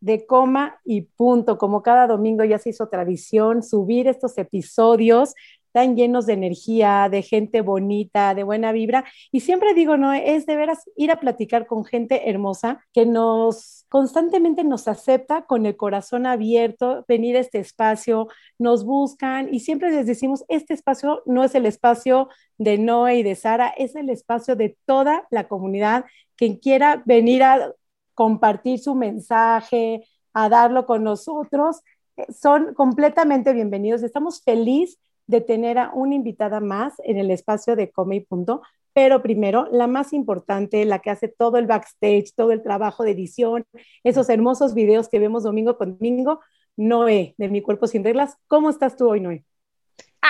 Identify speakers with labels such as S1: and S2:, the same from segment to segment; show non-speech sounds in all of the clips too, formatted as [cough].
S1: de coma y punto. Como cada domingo ya se hizo tradición subir estos episodios tan llenos de energía, de gente bonita, de buena vibra. Y siempre digo, no, es de veras ir a platicar con gente hermosa que nos constantemente nos acepta con el corazón abierto, venir a este espacio, nos buscan y siempre les decimos, este espacio no es el espacio de Noé y de Sara, es el espacio de toda la comunidad. Quien quiera venir a compartir su mensaje, a darlo con nosotros, eh, son completamente bienvenidos. Estamos felices de tener a una invitada más en el espacio de Come y Punto, pero primero, la más importante, la que hace todo el backstage, todo el trabajo de edición, esos hermosos videos que vemos domingo con domingo, Noé, de Mi Cuerpo Sin Reglas. ¿Cómo estás tú hoy, Noé?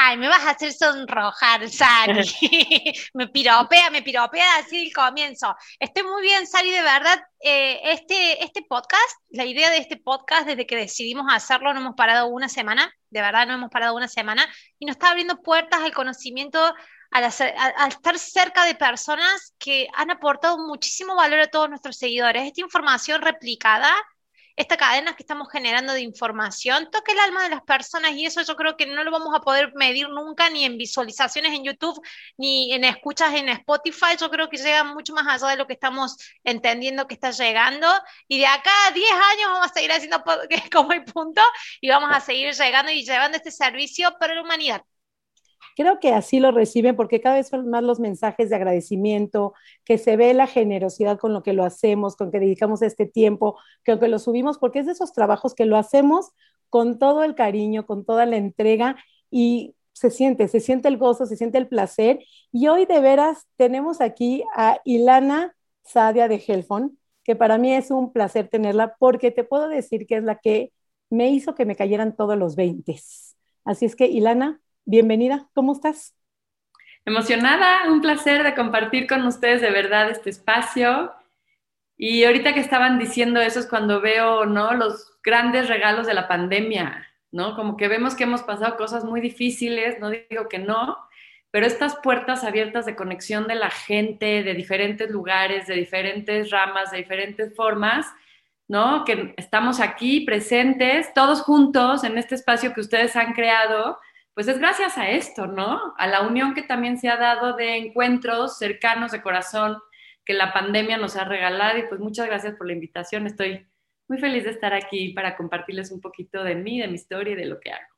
S2: Ay, me vas a hacer sonrojar, Sari. [laughs] [laughs] me piropea, me piropea así el comienzo. Estoy muy bien, Sari, de verdad. Eh, este, este podcast, la idea de este podcast, desde que decidimos hacerlo, no hemos parado una semana, de verdad no hemos parado una semana, y nos está abriendo puertas al conocimiento, al, al estar cerca de personas que han aportado muchísimo valor a todos nuestros seguidores. Esta información replicada esta cadena que estamos generando de información toque el alma de las personas y eso yo creo que no lo vamos a poder medir nunca ni en visualizaciones en YouTube ni en escuchas en Spotify. Yo creo que llega mucho más allá de lo que estamos entendiendo que está llegando y de acá a 10 años vamos a seguir haciendo [laughs] como el punto y vamos a seguir llegando y llevando este servicio para la humanidad.
S1: Creo que así lo reciben porque cada vez son más los mensajes de agradecimiento, que se ve la generosidad con lo que lo hacemos, con que dedicamos este tiempo, que que lo subimos, porque es de esos trabajos que lo hacemos con todo el cariño, con toda la entrega y se siente, se siente el gozo, se siente el placer. Y hoy de veras tenemos aquí a Ilana Sadia de Helfon, que para mí es un placer tenerla porque te puedo decir que es la que me hizo que me cayeran todos los 20. Así es que, Ilana, bienvenida, ¿cómo estás?
S3: Emocionada, un placer de compartir con ustedes de verdad este espacio. Y ahorita que estaban diciendo eso es cuando veo, ¿no? Los grandes regalos de la pandemia, ¿no? Como que vemos que hemos pasado cosas muy difíciles, no digo que no, pero estas puertas abiertas de conexión de la gente de diferentes lugares, de diferentes ramas, de diferentes formas, ¿no? Que estamos aquí presentes, todos juntos en este espacio que ustedes han creado pues es gracias a esto, ¿no? A la unión que también se ha dado de encuentros cercanos de corazón que la pandemia nos ha regalado y pues muchas gracias por la invitación. Estoy muy feliz de estar aquí para compartirles un poquito de mí, de mi historia y de lo que hago.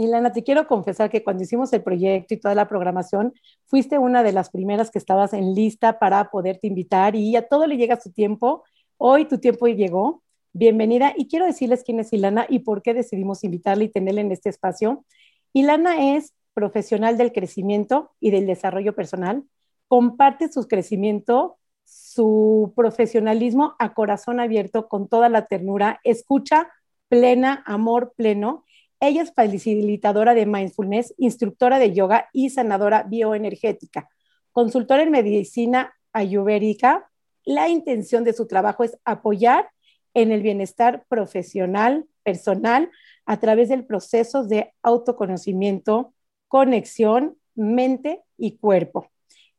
S1: Ilana, te quiero confesar que cuando hicimos el proyecto y toda la programación, fuiste una de las primeras que estabas en lista para poderte invitar y a todo le llega su tiempo. Hoy tu tiempo llegó. Bienvenida y quiero decirles quién es Ilana y por qué decidimos invitarla y tenerla en este espacio. Ilana es profesional del crecimiento y del desarrollo personal. Comparte su crecimiento, su profesionalismo a corazón abierto con toda la ternura. Escucha plena, amor pleno. Ella es facilitadora de mindfulness, instructora de yoga y sanadora bioenergética, consultora en medicina ayurvédica. La intención de su trabajo es apoyar en el bienestar profesional, personal, a través del proceso de autoconocimiento, conexión, mente y cuerpo.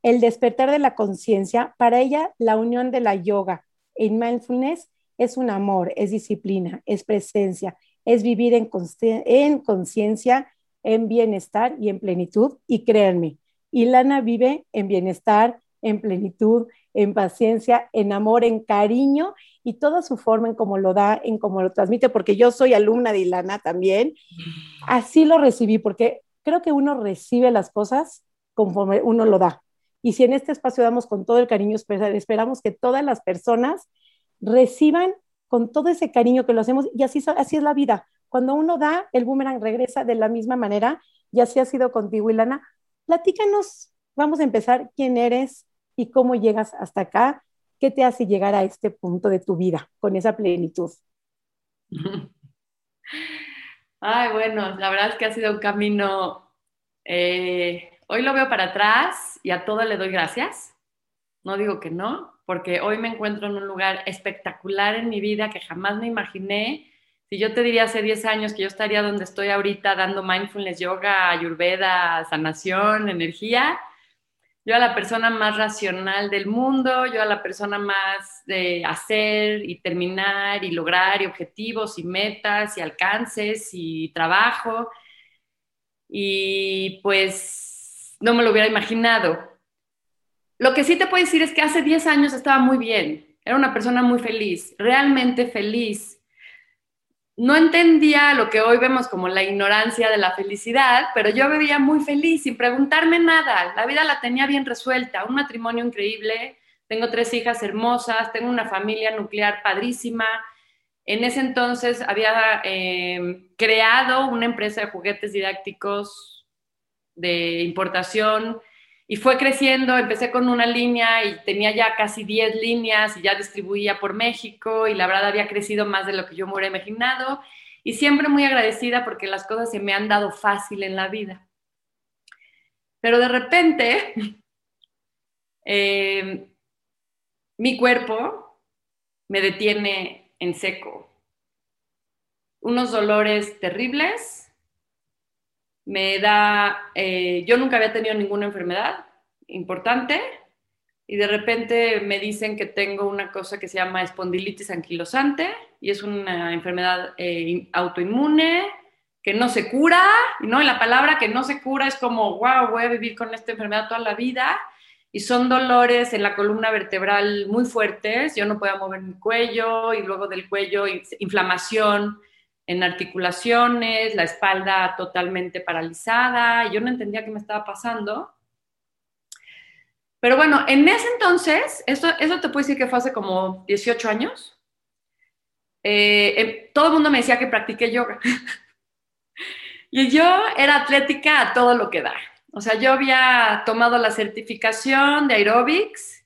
S1: El despertar de la conciencia, para ella la unión de la yoga en mindfulness es un amor, es disciplina, es presencia, es vivir en conciencia, en bienestar y en plenitud. Y créanme, Ilana vive en bienestar, en plenitud, en paciencia, en amor, en cariño y toda su forma en cómo lo da, en cómo lo transmite, porque yo soy alumna de Ilana también. Así lo recibí, porque creo que uno recibe las cosas conforme uno lo da. Y si en este espacio damos con todo el cariño, esperamos que todas las personas reciban con todo ese cariño que lo hacemos y así, así es la vida. Cuando uno da, el boomerang regresa de la misma manera y así ha sido contigo, Ilana. Platícanos, vamos a empezar, quién eres, y cómo llegas hasta acá, qué te hace llegar a este punto de tu vida con esa plenitud. [laughs]
S3: Ay, bueno, la verdad es que ha sido un camino Eh, hoy lo veo para atrás y a todo le doy gracias. No digo que no, porque hoy me encuentro en un lugar espectacular en mi vida que jamás me imaginé. Si yo te diría hace 10 años que yo estaría donde estoy ahorita dando mindfulness, yoga, ayurveda, sanación, energía, yo a la persona más racional del mundo, yo a la persona más de hacer y terminar y lograr y objetivos y metas y alcances y trabajo. Y pues no me lo hubiera imaginado. Lo que sí te puedo decir es que hace 10 años estaba muy bien, era una persona muy feliz, realmente feliz no entendía lo que hoy vemos como la ignorancia de la felicidad, pero yo vivía muy feliz sin preguntarme nada. La vida la tenía bien resuelta, un matrimonio increíble, tengo tres hijas hermosas, tengo una familia nuclear padrísima. En ese entonces había eh, creado una empresa de juguetes didácticos de importación y fue creciendo, empecé con una línea y tenía ya casi 10 líneas y ya distribuía por México y la verdad había crecido más de lo que yo me hubiera imaginado y siempre muy agradecida porque las cosas se me han dado fácil en la vida. Pero de repente, [laughs] eh, mi cuerpo me detiene en seco. Unos dolores terribles me da, eh, yo nunca había tenido ninguna enfermedad importante y de repente me dicen que tengo una cosa que se llama espondilitis anquilosante y es una enfermedad eh, autoinmune que no se cura, ¿no? Y la palabra que no se cura es como, wow, voy a vivir con esta enfermedad toda la vida y son dolores en la columna vertebral muy fuertes, yo no puedo mover mi cuello y luego del cuello inflamación en articulaciones, la espalda totalmente paralizada, yo no entendía qué me estaba pasando. Pero bueno, en ese entonces, eso, eso te puedo decir que fue hace como 18 años, eh, em, todo el mundo me decía que practiqué yoga. [laughs] y yo era atlética a todo lo que da. O sea, yo había tomado la certificación de aerobics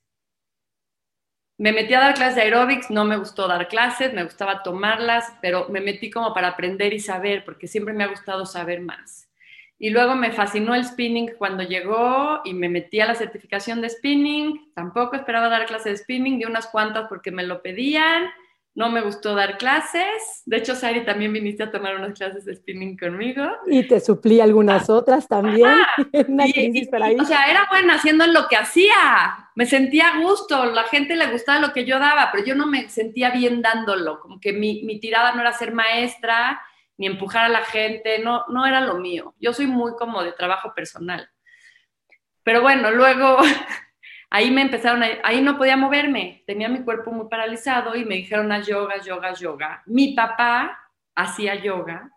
S3: me metí a dar clases de aerobics, no me gustó dar clases, me gustaba tomarlas, pero me metí como para aprender y saber, porque siempre me ha gustado saber más. Y luego me fascinó el spinning cuando llegó y me metí a la certificación de spinning. Tampoco esperaba dar clases de spinning, di unas cuantas porque me lo pedían no me gustó dar clases. De hecho, Sari, también viniste a tomar unas clases de spinning conmigo.
S1: Y te suplí algunas otras también. [laughs]
S3: Una crisis ahí. O sea, era buena haciendo lo que hacía. Me sentía a gusto, la gente le gustaba lo que yo daba, pero yo no me sentía bien dándolo. Como que mi, mi tirada no era ser maestra ni empujar a la gente, no, no era lo mío. Yo soy muy como de trabajo personal. Pero bueno, luego [laughs] ahí me empezaron, a, ahí no podía moverme, tenía mi cuerpo muy paralizado y me dijeron a yoga, yoga, yoga. Mi papá hacía yoga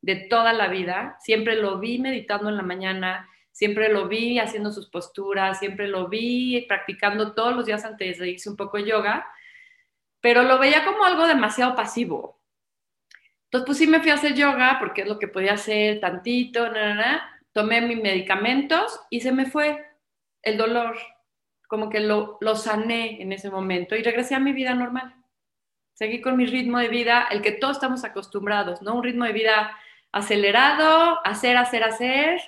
S3: de toda la vida, siempre lo vi meditando en la mañana, siempre lo vi haciendo sus posturas, siempre lo vi practicando todos los días antes de irse un poco de yoga, pero lo veía como algo demasiado pasivo. Entonces, pues sí me fui a hacer yoga porque es lo que podía hacer tantito, tomé mis medicamentos y se me fue el dolor como que lo, lo sané en ese momento y regresé a mi vida normal. Seguí con mi ritmo de vida, el que todos estamos acostumbrados, ¿no? Un ritmo de vida acelerado, hacer, hacer, hacer,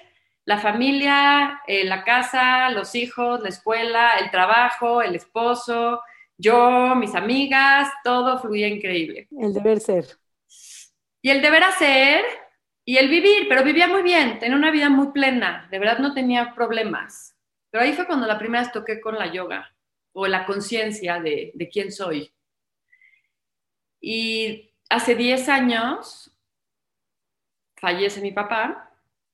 S3: la familia, eh, la casa, los hijos, la escuela, el trabajo, el esposo, yo, mis amigas, todo fluía increíble.
S1: El deber ser.
S3: Y el deber hacer y el vivir, pero vivía muy bien, tenía una vida muy plena, de verdad no tenía problemas. Pero ahí fue cuando la primera vez toqué con la yoga o la conciencia de, quién soy. Y hace 10 años fallece mi papá,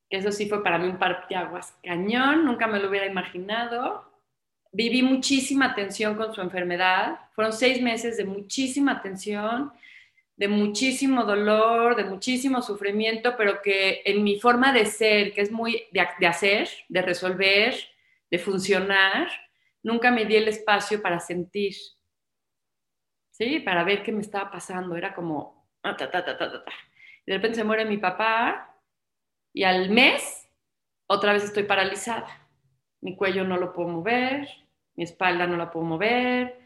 S3: eso sí fue para mí un parteaguas cañón, nunca me lo hubiera imaginado. Viví muchísima tensión con su enfermedad, fueron seis meses de muchísima tensión, de muchísimo dolor, de muchísimo sufrimiento, pero que en mi forma de ser, que es muy de hacer, de resolver, de funcionar, nunca me di el espacio para sentir, ¿sí? Para ver qué me estaba pasando. Era como, ah, ta, ta, ta, de repente se muere mi papá y al mes otra vez estoy paralizada. Mi cuello no lo puedo mover, mi espalda no la puedo mover.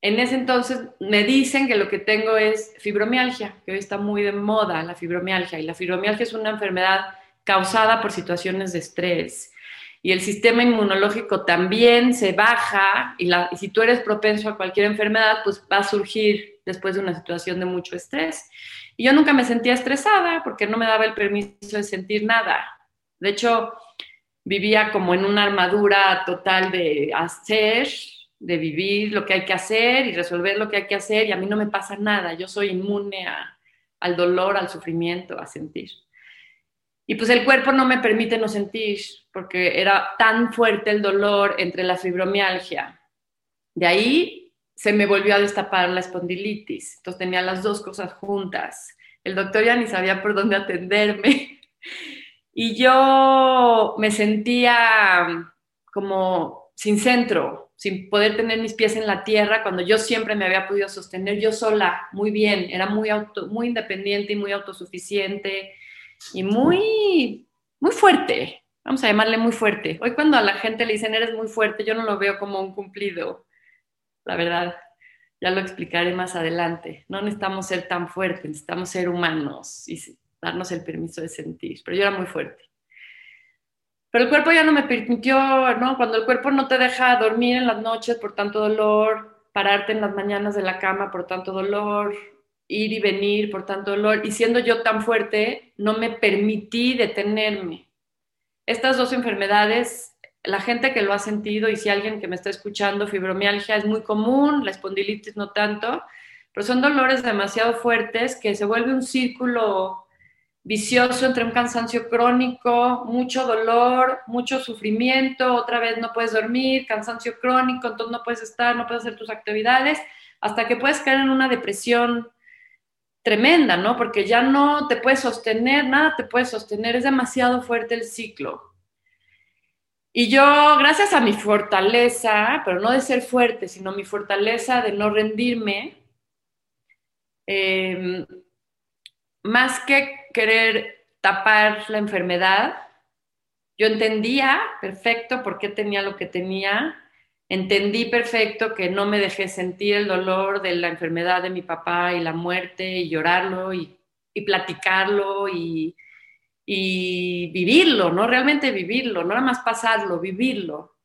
S3: En ese entonces me dicen que lo que tengo es fibromialgia, que hoy está muy de moda la fibromialgia. Y la fibromialgia es una enfermedad causada por situaciones de estrés. Y el sistema inmunológico también se baja y, la, si tú eres propenso a cualquier enfermedad, pues va a surgir después de una situación de mucho estrés. Y yo nunca me sentía estresada porque no me daba el permiso de sentir nada. De hecho, vivía como en una armadura total de hacer, de vivir lo que hay que hacer y resolver lo que hay que hacer y a mí no me pasa nada. Yo soy inmune al dolor, al sufrimiento, a sentir. Y pues el cuerpo no me permite no sentir, porque era tan fuerte el dolor entre la fibromialgia. De ahí se me volvió a destapar la espondilitis. Entonces tenía las dos cosas juntas. El doctor ya ni sabía por dónde atenderme. [laughs] Y yo me sentía como sin centro, sin poder tener mis pies en la tierra, cuando yo siempre me había podido sostener yo sola, muy bien, era muy, auto, muy independiente y muy autosuficiente y muy, muy fuerte, vamos a llamarle muy fuerte. Hoy cuando a la gente le dicen eres muy fuerte, yo no lo veo como un cumplido, la verdad. Ya lo explicaré más adelante. No necesitamos ser tan fuertes, necesitamos ser humanos y darnos el permiso de sentir. Pero yo era muy fuerte. Pero el cuerpo ya no me permitió, ¿no? Cuando el cuerpo no te deja dormir en las noches por tanto dolor, pararte en las mañanas de la cama por tanto dolor, ir y venir por tanto dolor. Y siendo yo tan fuerte, no me permití detenerme. Estas dos enfermedades, la gente que lo ha sentido y si alguien que me está escuchando, fibromialgia es muy común, la espondilitis no tanto, pero son dolores demasiado fuertes que se vuelve un círculo vicioso entre un cansancio crónico, mucho dolor, mucho sufrimiento, otra vez no puedes dormir, cansancio crónico, entonces no puedes estar, no puedes hacer tus actividades, hasta que puedes caer en una depresión tremenda, ¿no? Porque ya no te puedes sostener, nada te puede sostener, es demasiado fuerte el ciclo. Y yo, gracias a mi fortaleza, pero no de ser fuerte, sino mi fortaleza de no rendirme, em, más que querer tapar la enfermedad, yo entendía perfecto por qué tenía lo que tenía entendí perfecto que no me dejé sentir el dolor de la enfermedad de mi papá y la muerte y llorarlo y, platicarlo y, vivirlo, ¿no? Realmente vivirlo, no nada más pasarlo, vivirlo.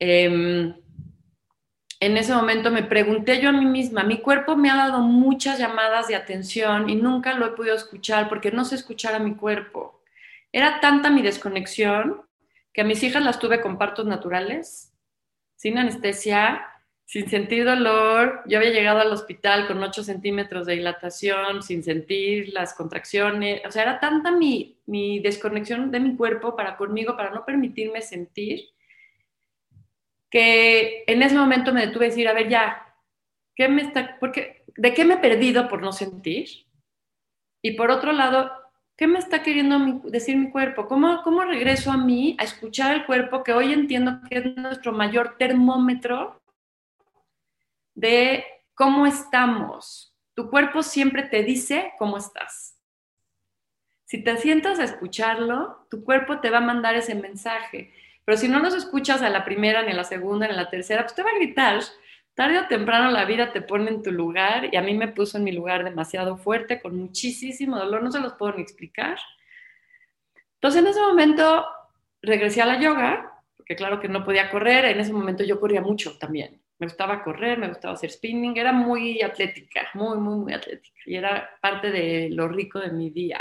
S3: Em, en ese momento me pregunté yo a mí misma, mi cuerpo me ha dado muchas llamadas de atención y nunca lo he podido escuchar porque no sé escuchar a mi cuerpo. Era tanta mi desconexión que a mis hijas las tuve con partos naturales sin anestesia, sin sentir dolor. Yo había llegado al hospital con 8 centímetros de dilatación, sin sentir las contracciones. O sea, era tanta mi, mi desconexión de mi cuerpo para conmigo, para no permitirme sentir, que en ese momento me detuve a decir, a ver, ya, ¿qué me está, porque, ¿de qué me he perdido por no sentir? Y por otro lado, ¿qué me está queriendo decir mi cuerpo? ¿Cómo, ¿Cómo regreso a mí a escuchar el cuerpo que hoy entiendo que es nuestro mayor termómetro de cómo estamos? Tu cuerpo siempre te dice cómo estás. Si te sientas a escucharlo, tu cuerpo te va a mandar ese mensaje. Pero si no los escuchas a la primera, ni a la segunda, ni a la tercera, pues te va a gritar tarde o temprano la vida te pone en tu lugar y a mí me puso en mi lugar demasiado fuerte, con muchísimo dolor, no se los puedo ni explicar. Entonces en ese momento regresé a la yoga, porque claro que no podía correr, en ese momento yo corría mucho también. Me gustaba correr, me gustaba hacer spinning, era muy atlética, muy, muy, muy atlética. Y era parte de lo rico de mi día.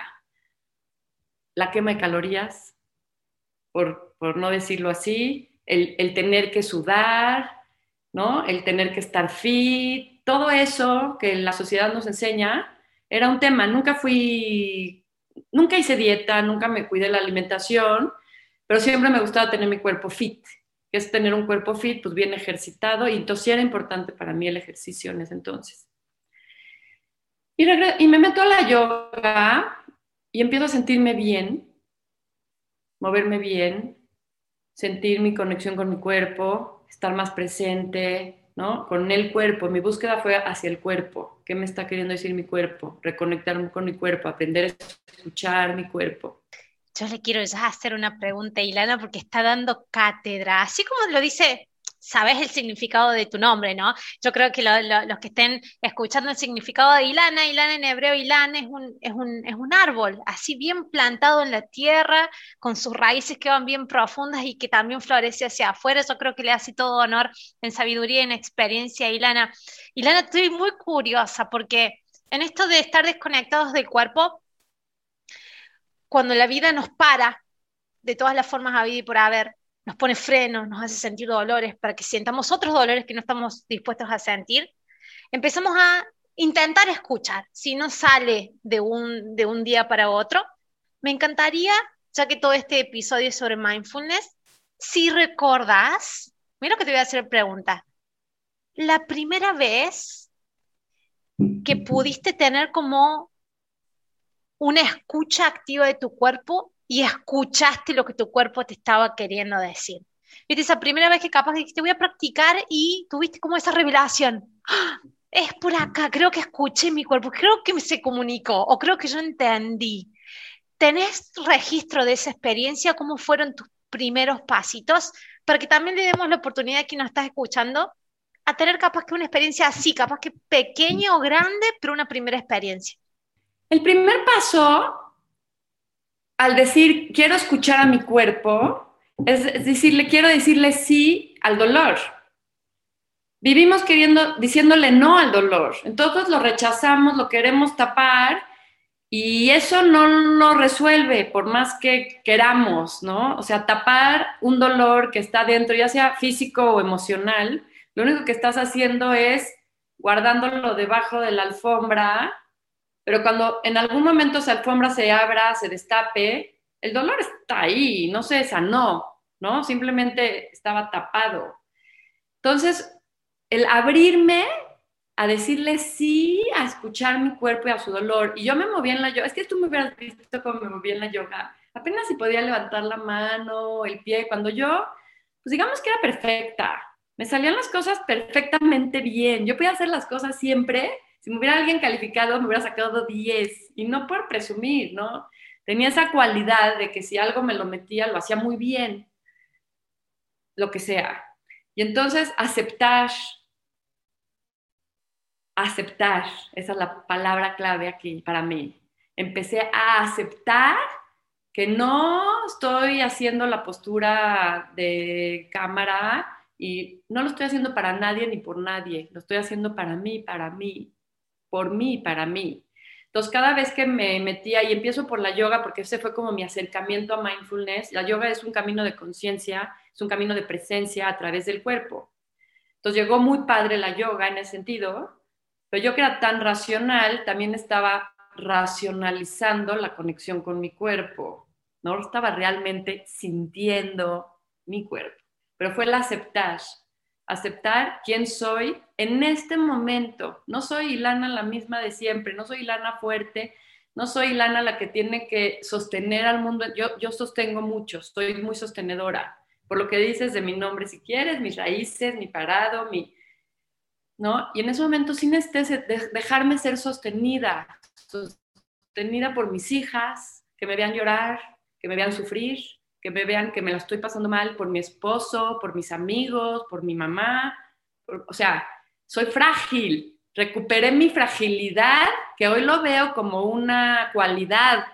S3: La quema de calorías, por, no decirlo así, el tener que sudar, ¿no? El tener que estar fit, todo eso que la sociedad nos enseña, era un tema. Nunca fui, nunca hice dieta, nunca me cuidé la alimentación, pero siempre me gustaba tener mi cuerpo fit. Que es tener un cuerpo fit, pues bien ejercitado, y entonces era importante para mí el ejercicio en ese entonces. Y, y me meto a la yoga y empiezo a sentirme bien, moverme bien, sentir mi conexión con mi cuerpo, estar más presente, ¿no? Con el cuerpo. Mi búsqueda fue hacia el cuerpo. ¿Qué me está queriendo decir mi cuerpo? Reconectarme con mi cuerpo, aprender a escuchar mi cuerpo.
S2: Yo le quiero ya hacer una pregunta a Ilana porque está dando cátedra. Así como lo dice sabes el significado de tu nombre, ¿no? Yo creo que los que estén escuchando el significado de Ilana, Ilana en hebreo, Ilana es un, es, un, es un árbol, así bien plantado en la tierra, con sus raíces que van bien profundas y que también florece hacia afuera. Yo creo que le hace todo honor en sabiduría y en experiencia a Ilana. Ilana, estoy muy curiosa porque en esto de estar desconectados del cuerpo, cuando la vida nos para de todas las formas habidas y por haber, nos pone frenos, nos hace sentir dolores, para que sientamos otros dolores que no estamos dispuestos a sentir, empezamos a intentar escuchar. Si no sale de un, de un día para otro, me encantaría, ya que todo este episodio es sobre mindfulness, si recordás, mira que te voy a hacer pregunta, la primera vez que pudiste tener como una escucha activa de tu cuerpo y escuchaste lo que tu cuerpo te estaba queriendo decir. Viste, esa primera vez que capaz dijiste voy a practicar y tuviste como esa revelación. ¡Ah! Es por acá, creo que escuché mi cuerpo, creo que se comunicó o creo que yo entendí. ¿Tenés registro de esa experiencia? ¿Cómo fueron tus primeros pasitos? Para que también le demos la oportunidad a quien nos estás escuchando a tener capaz que una experiencia así, capaz que pequeña o grande, pero una primera experiencia.
S3: El primer paso al decir quiero escuchar a mi cuerpo, es, decirle, quiero decirle sí al dolor. Vivimos queriendo, diciéndole no al dolor. Entonces lo rechazamos, lo queremos tapar y eso no lo resuelve por más que queramos, ¿no? O sea, tapar un dolor que está dentro, ya sea físico o emocional, lo único que estás haciendo es guardándolo debajo de la alfombra pero cuando en algún momento esa alfombra se abra, se destape, el dolor está ahí, no se sanó, ¿no? Simplemente estaba tapado. Entonces, el abrirme a decirle sí, a escuchar mi cuerpo y a su dolor. Y yo me moví en la yoga, es que tú me hubieras visto cómo me moví en la yoga. Apenas si podía levantar la mano, el pie, cuando yo, pues digamos que era perfecta. Me salían las cosas perfectamente bien. Yo podía hacer las cosas siempre si me hubiera alguien calificado, me hubiera sacado 10 y no por presumir, ¿no? Tenía esa cualidad de que si algo me lo metía, lo hacía muy bien, lo que sea. Y entonces aceptar, aceptar, esa es la palabra clave aquí para mí. Empecé a aceptar que no estoy haciendo la postura de cámara y no lo estoy haciendo para nadie ni por nadie, lo estoy haciendo para mí, para mí por mí, para mí. Entonces, cada vez que me metía, y empiezo por la yoga, porque ese fue como mi acercamiento a mindfulness, la yoga es un camino de conciencia, es un camino de presencia a través del cuerpo. Entonces, llegó muy padre la yoga en ese sentido, pero yo que era tan racional, también estaba racionalizando la conexión con mi cuerpo, no estaba realmente sintiendo mi cuerpo, pero fue el aceptar, aceptar quién soy en este momento. No soy Ilana la misma de siempre, no soy Ilana fuerte, no soy Ilana la que tiene que sostener al mundo. Yo, yo sostengo mucho, soy muy sostenedora. Por lo que dices de mi nombre, si quieres, mis raíces, mi parado, mi... ¿No? Y en ese momento sin este, dejarme ser sostenida, sostenida por mis hijas, que me vean llorar, que me vean sufrir, que me vean que me la estoy pasando mal por mi esposo, por mis amigos, por mi mamá. o sea, soy frágil. Recuperé mi fragilidad, que hoy lo veo como una cualidad.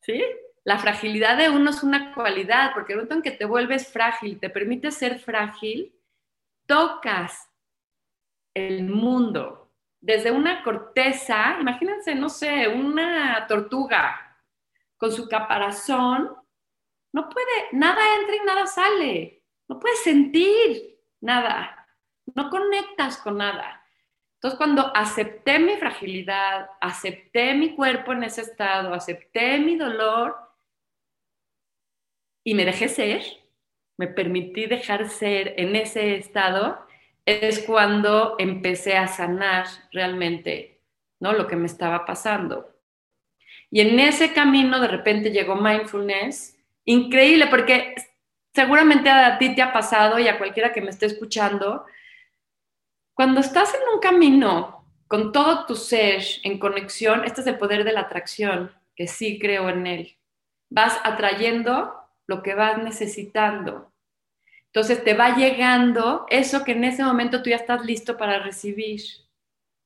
S3: ¿Sí? La fragilidad de uno es una cualidad, porque el momento en que te vuelves frágil, te permite ser frágil, tocas el mundo desde una corteza, imagínense, no sé, una tortuga con su caparazón no puede, nada entra y nada sale. No puedes sentir nada. No conectas con nada. Entonces, cuando acepté mi fragilidad, acepté mi cuerpo en ese estado, acepté mi dolor y me dejé ser, me permití dejar ser en ese estado, es cuando empecé a sanar realmente ¿no? lo que me estaba pasando. Y en ese camino de repente llegó mindfulness increíble, porque seguramente a ti te ha pasado y a cualquiera que me esté escuchando, cuando estás en un camino con todo tu ser en conexión, este es el poder de la atracción, que sí creo en él. Vas atrayendo lo que vas necesitando. Entonces te va llegando eso que en ese momento tú ya estás listo para recibir.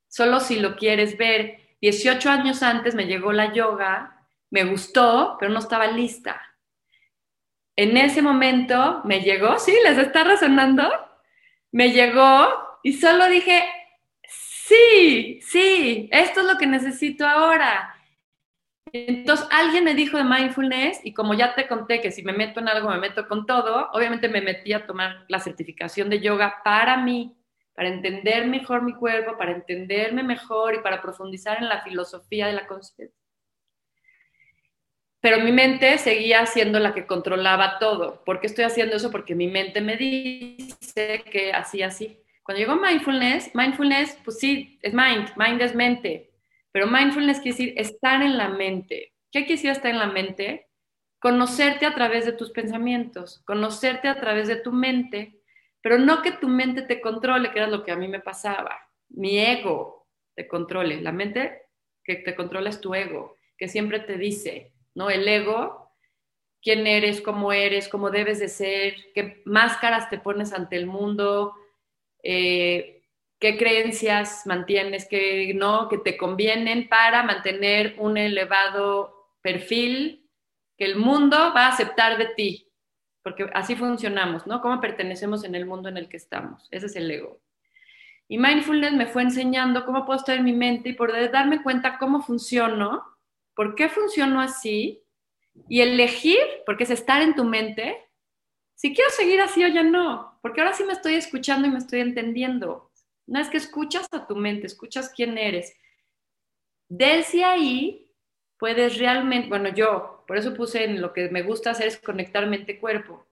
S3: Solo si lo quieres ver. 18 años antes me llegó la yoga, me gustó, pero no estaba lista. En ese momento me llegó, sí, les está resonando, me llegó y solo dije, sí, sí, esto es lo que necesito ahora. Entonces alguien me dijo de mindfulness y como ya te conté que si me meto en algo me meto con todo, obviamente me metí a tomar la certificación de yoga para mí, para entender mejor mi cuerpo, para entenderme mejor y para profundizar en la filosofía de la conciencia. Pero mi mente seguía siendo la que controlaba todo. ¿Por qué estoy haciendo eso? Porque mi mente me dice que así, así. Cuando llegó mindfulness, mindfulness, pues sí, es mind, mind es mente, pero mindfulness quiere decir estar en la mente. ¿Qué quiere decir estar en la mente? Conocerte a través de tus pensamientos, conocerte a través de tu mente, pero no que tu mente te controle, que era lo que a mí me pasaba. Mi ego te controle. La mente que te controla es tu ego, que siempre te dice, ¿no? El ego, quién eres, cómo eres, cómo debes de ser, qué máscaras te pones ante el mundo, eh, qué creencias mantienes, que no, que te convienen para mantener un elevado perfil que el mundo va a aceptar de ti, porque así funcionamos, ¿no? ¿Cómo pertenecemos en el mundo en el que estamos? Ese es el ego. Y mindfulness me fue enseñando cómo puedo estar en mi mente y por darme cuenta cómo funciono, por qué funciono así y elegir, porque es estar en tu mente, si quiero seguir así o ya no, porque ahora sí me estoy escuchando y me estoy entendiendo. No es que escuchas a tu mente, escuchas quién eres. Desde ahí puedes realmente, bueno, yo, por eso puse en lo que me gusta hacer es conectar mente-cuerpo,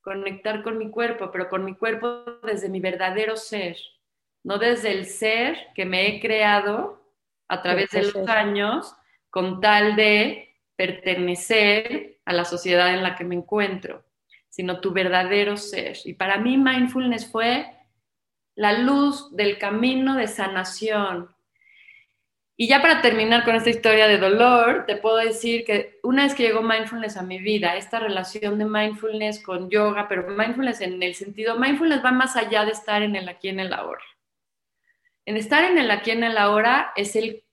S3: conectar con mi cuerpo, pero con mi cuerpo desde mi verdadero ser, no desde el ser que me he creado a través de los años con tal de pertenecer a la sociedad en la que me encuentro sino tu verdadero ser. Y para mí mindfulness fue la luz del camino de sanación. Y ya para terminar con esta historia de dolor, te puedo decir que una vez que llegó mindfulness a mi vida, esta relación de mindfulness con yoga, pero mindfulness en el sentido, mindfulness va más allá de estar en el aquí en el ahora. En estar en el aquí en el ahora es el,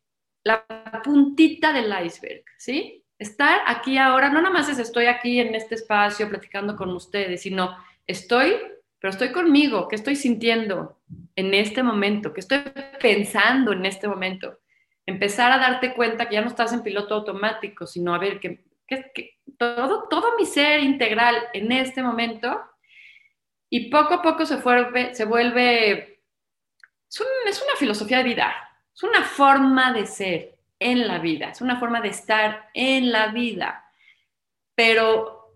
S3: la puntita del iceberg, ¿sí? Estar aquí ahora, no nada más es estoy aquí en este espacio platicando con ustedes, sino estoy, pero estoy conmigo, ¿qué estoy sintiendo en este momento? ¿Qué estoy pensando en este momento? Empezar a darte cuenta que ya no estás en piloto automático, sino a ver que, todo, todo mi ser integral en este momento y poco a poco se vuelve, se vuelve es, es una filosofía de vida, es una forma de ser en la vida, es una forma de estar en la vida. Pero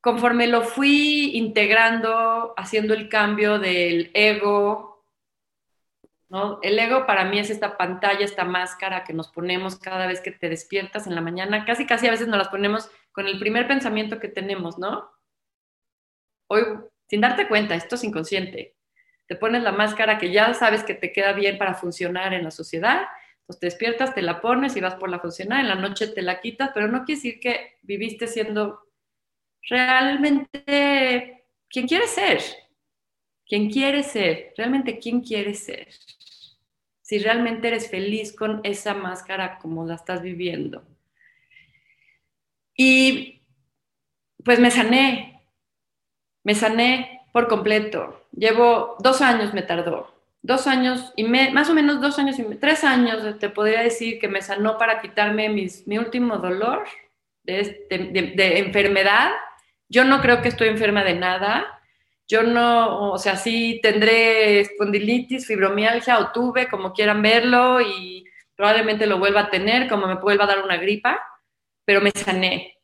S3: conforme lo fui integrando, haciendo el cambio del ego, ¿no? El ego para mí es esta pantalla, esta máscara que nos ponemos cada vez que te despiertas en la mañana, casi casi a veces nos las ponemos con el primer pensamiento que tenemos, ¿no? Hoy, sin darte cuenta, esto es inconsciente. Te pones la máscara que ya sabes que te queda bien para funcionar en la sociedad pues te despiertas, te la pones y vas por la funcional, en la noche te la quitas, pero no quiere decir que viviste siendo realmente quien quieres ser. Quien quieres ser, realmente quién quieres ser. Si realmente eres feliz con esa máscara como la estás viviendo. Y pues me sané, me sané por completo. Llevo dos años, me tardó dos años y más o menos dos años y tres años te podría decir que me sanó para quitarme mis, mi último dolor este, de, de, enfermedad. Yo no creo que estoy enferma de nada. Yo no, o sea, sí tendré espondilitis, fibromialgia o tuve, como quieran verlo, y probablemente lo vuelva a tener, como me vuelva a dar una gripa, pero me sané.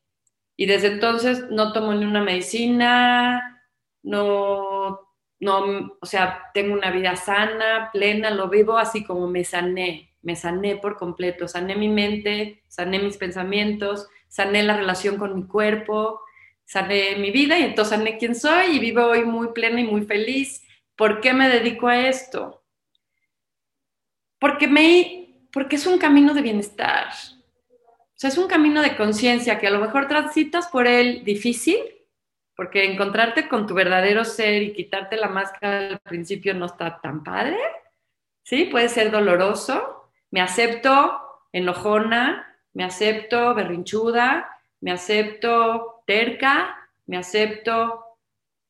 S3: Y desde entonces no tomo ni una medicina, no no, o sea, tengo una vida sana, plena, lo vivo así como me sané, me sané por completo, sané mi mente, sané mis pensamientos, sané la relación con mi cuerpo, sané mi vida y entonces sané quién soy y vivo hoy muy plena y muy feliz. ¿Por qué me dedico a esto? Porque, me, porque es un camino de bienestar. O sea, es un camino de conciencia que a lo mejor transitas por él difícil, porque encontrarte con tu verdadero ser y quitarte la máscara al principio no está tan padre, ¿sí? Puede ser doloroso. Me acepto enojona, me acepto berrinchuda, me acepto terca, me acepto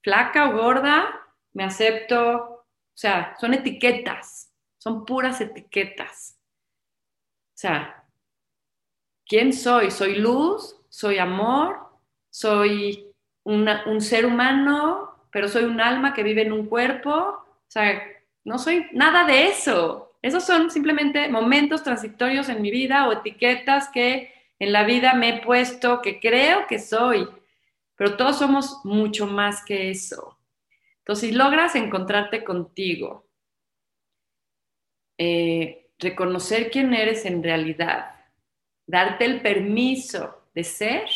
S3: flaca o gorda, me acepto, o sea, son etiquetas, son puras etiquetas. O sea, ¿quién soy? ¿Soy luz? ¿Soy amor? ¿Soy un ser humano? ¿Pero soy un alma que vive en un cuerpo? O sea, no soy nada de eso. Esos son simplemente momentos transitorios en mi vida o etiquetas que en la vida me he puesto, que creo que soy, pero todos somos mucho más que eso. Entonces, si logras encontrarte contigo, eh, reconocer quién eres en realidad, darte el permiso de ser,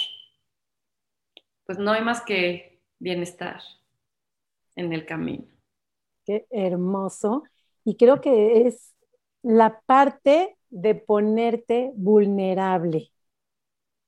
S3: pues no hay más que bienestar en el camino.
S1: Qué hermoso. Y creo que es la parte de ponerte vulnerable,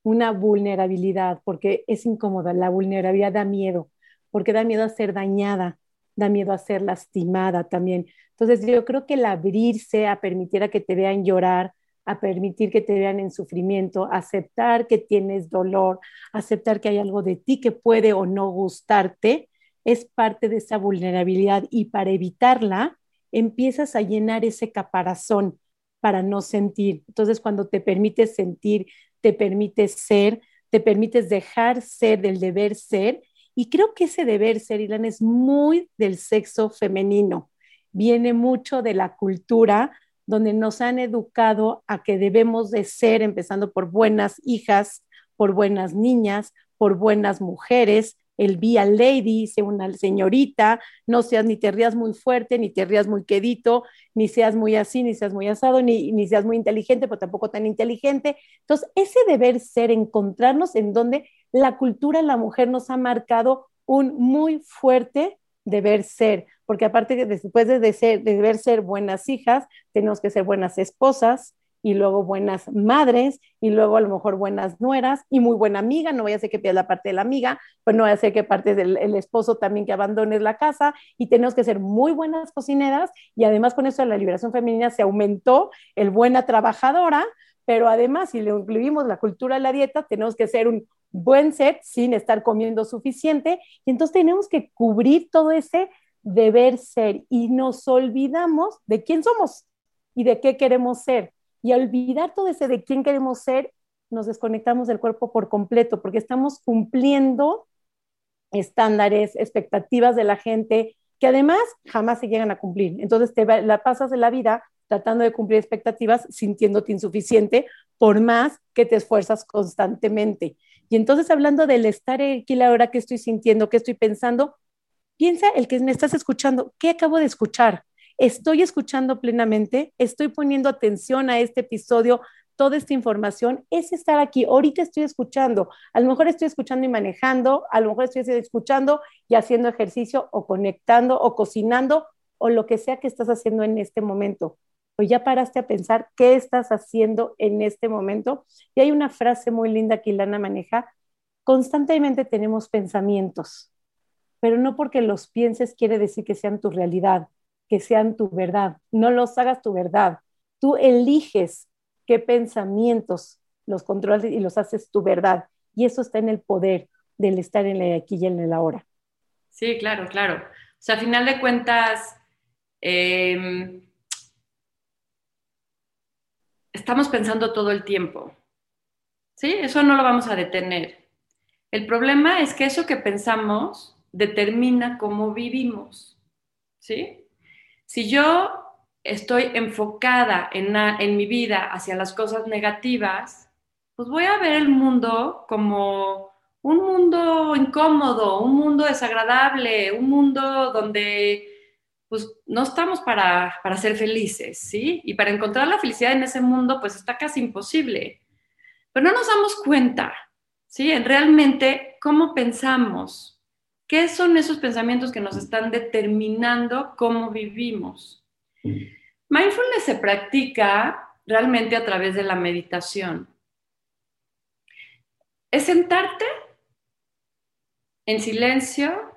S1: una vulnerabilidad, porque es incómoda, la vulnerabilidad da miedo, porque da miedo a ser dañada, da miedo a ser lastimada también. Entonces yo creo que el abrirse a permitir a que te vean llorar, a permitir que te vean en sufrimiento, aceptar que tienes dolor, aceptar que hay algo de ti que puede o no gustarte, es parte de esa vulnerabilidad y para evitarla empiezas a llenar ese caparazón para no sentir. Entonces cuando te permites sentir, te permites ser, te permites dejar ser del deber ser, y creo que ese deber ser, Ilan, es muy del sexo femenino. Viene mucho de la cultura donde nos han educado a que debemos de ser, empezando por buenas hijas, por buenas niñas, por buenas mujeres, el be a lady, dice una señorita, no seas ni te rías muy fuerte, ni te rías muy quedito, ni seas muy así, ni seas muy asado, ni, ni seas muy inteligente, pero tampoco tan inteligente. Entonces, ese deber ser, encontrarnos en donde la cultura la mujer nos ha marcado un muy fuerte deber ser, porque aparte de después de, ser, de deber ser buenas hijas, tenemos que ser buenas esposas, y luego buenas madres y luego a lo mejor buenas nueras y muy buena amiga, no voy a hacer que pierda la parte de la amiga, pues no voy a hacer que parte del esposo también que abandones la casa y tenemos que ser muy buenas cocineras y además con eso de la liberación femenina se aumentó el buena trabajadora, pero además si le incluimos la cultura de la dieta, tenemos que ser un buen ser sin estar comiendo suficiente. Y entonces tenemos que cubrir todo ese deber ser y nos olvidamos de quién somos y de qué queremos ser y olvidar todo ese de quién queremos ser, nos desconectamos del cuerpo por completo, porque estamos cumpliendo estándares, expectativas de la gente, que además jamás se llegan a cumplir. Entonces te la pasas de la vida tratando de cumplir expectativas, sintiéndote insuficiente, por más que te esfuerzas constantemente. Y entonces hablando del estar aquí la hora que estoy sintiendo, que estoy pensando, piensa el que me estás escuchando, ¿qué acabo de escuchar? estoy escuchando plenamente, estoy poniendo atención a este episodio, toda esta información, es estar aquí. Ahorita estoy escuchando, a lo mejor estoy escuchando y manejando, a lo mejor estoy escuchando y haciendo ejercicio o conectando o cocinando o lo que sea que estás haciendo en este momento. O ya paraste a pensar qué estás haciendo en este momento. Y hay una frase muy linda que Ilana maneja, constantemente tenemos pensamientos, pero no porque los pienses quiere decir que sean tu realidad que sean tu verdad, no los hagas tu verdad. Tú eliges qué pensamientos los controlas y los haces tu verdad. Y eso está en el poder del estar en el aquí y en el ahora.
S3: Sí, claro, claro. O sea, a final de cuentas, em, estamos pensando todo el tiempo. ¿Sí? Eso no lo vamos a detener. El problema es que eso que pensamos determina cómo vivimos. ¿Sí? Si yo estoy enfocada en, mi vida hacia las cosas negativas, pues voy a ver el mundo como un mundo incómodo, un mundo desagradable, un mundo donde pues no estamos para, para, ser felices, ¿sí? Y para encontrar la felicidad en ese mundo, pues está casi imposible. Pero no nos damos cuenta, ¿sí? En realmente cómo pensamos, ¿Qué son esos pensamientos que nos están determinando cómo vivimos? Mindfulness se practica realmente a través de la meditación. Es sentarte en silencio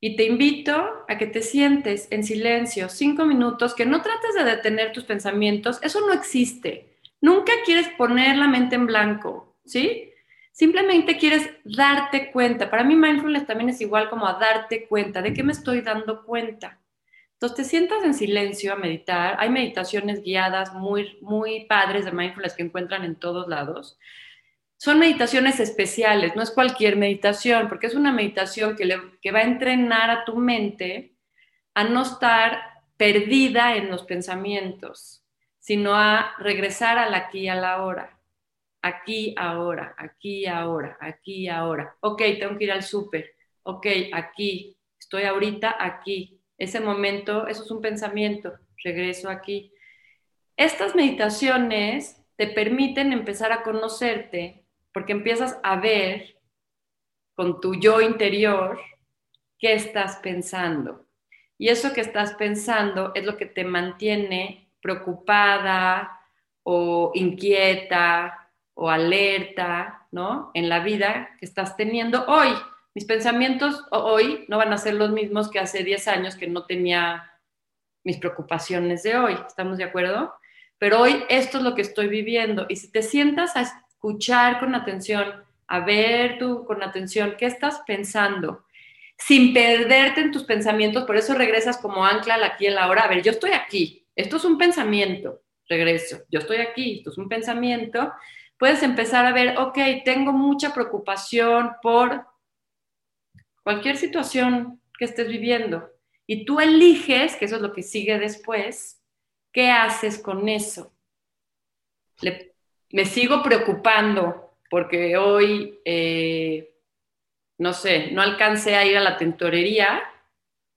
S3: y te invito a que te sientes en silencio cinco minutos, que no trates de detener tus pensamientos, eso no existe. Nunca quieres poner la mente en blanco, ¿sí? Simplemente quieres darte cuenta. Para mí mindfulness también es igual como a darte cuenta. ¿De qué me estoy dando cuenta? Entonces te sientas en silencio a meditar. Hay meditaciones guiadas muy, muy padres de mindfulness que encuentran en todos lados son meditaciones especiales, no es cualquier meditación, porque es una meditación que, que va a entrenar a tu mente a no estar perdida en los pensamientos, sino a regresar al aquí y a la hora. Aquí, ahora, aquí, ahora, aquí, ahora. Ok, tengo que ir al súper. Ok, aquí, estoy ahorita aquí. Ese momento, eso es un pensamiento. Regreso aquí. Estas meditaciones te permiten empezar a conocerte porque empiezas a ver con tu yo interior qué estás pensando. Y eso que estás pensando es lo que te mantiene preocupada o inquieta o alerta, ¿no? En la vida que estás teniendo hoy. Mis pensamientos hoy no van a ser los mismos que hace 10 años que no tenía mis preocupaciones de hoy. ¿Estamos de acuerdo? Pero hoy esto es lo que estoy viviendo. Y si te sientas a escuchar con atención, a ver tú con atención qué estás pensando, sin perderte en tus pensamientos, por eso regresas como ancla al aquí y la ahora. A ver, yo estoy aquí, esto es un pensamiento, regreso, yo estoy aquí, esto es un pensamiento. Puedes empezar a ver, ok, tengo mucha preocupación por cualquier situación que estés viviendo. Y tú eliges, que eso es lo que sigue después, ¿qué haces con eso? Me sigo preocupando porque hoy, eh, no sé, no alcancé a ir a la tintorería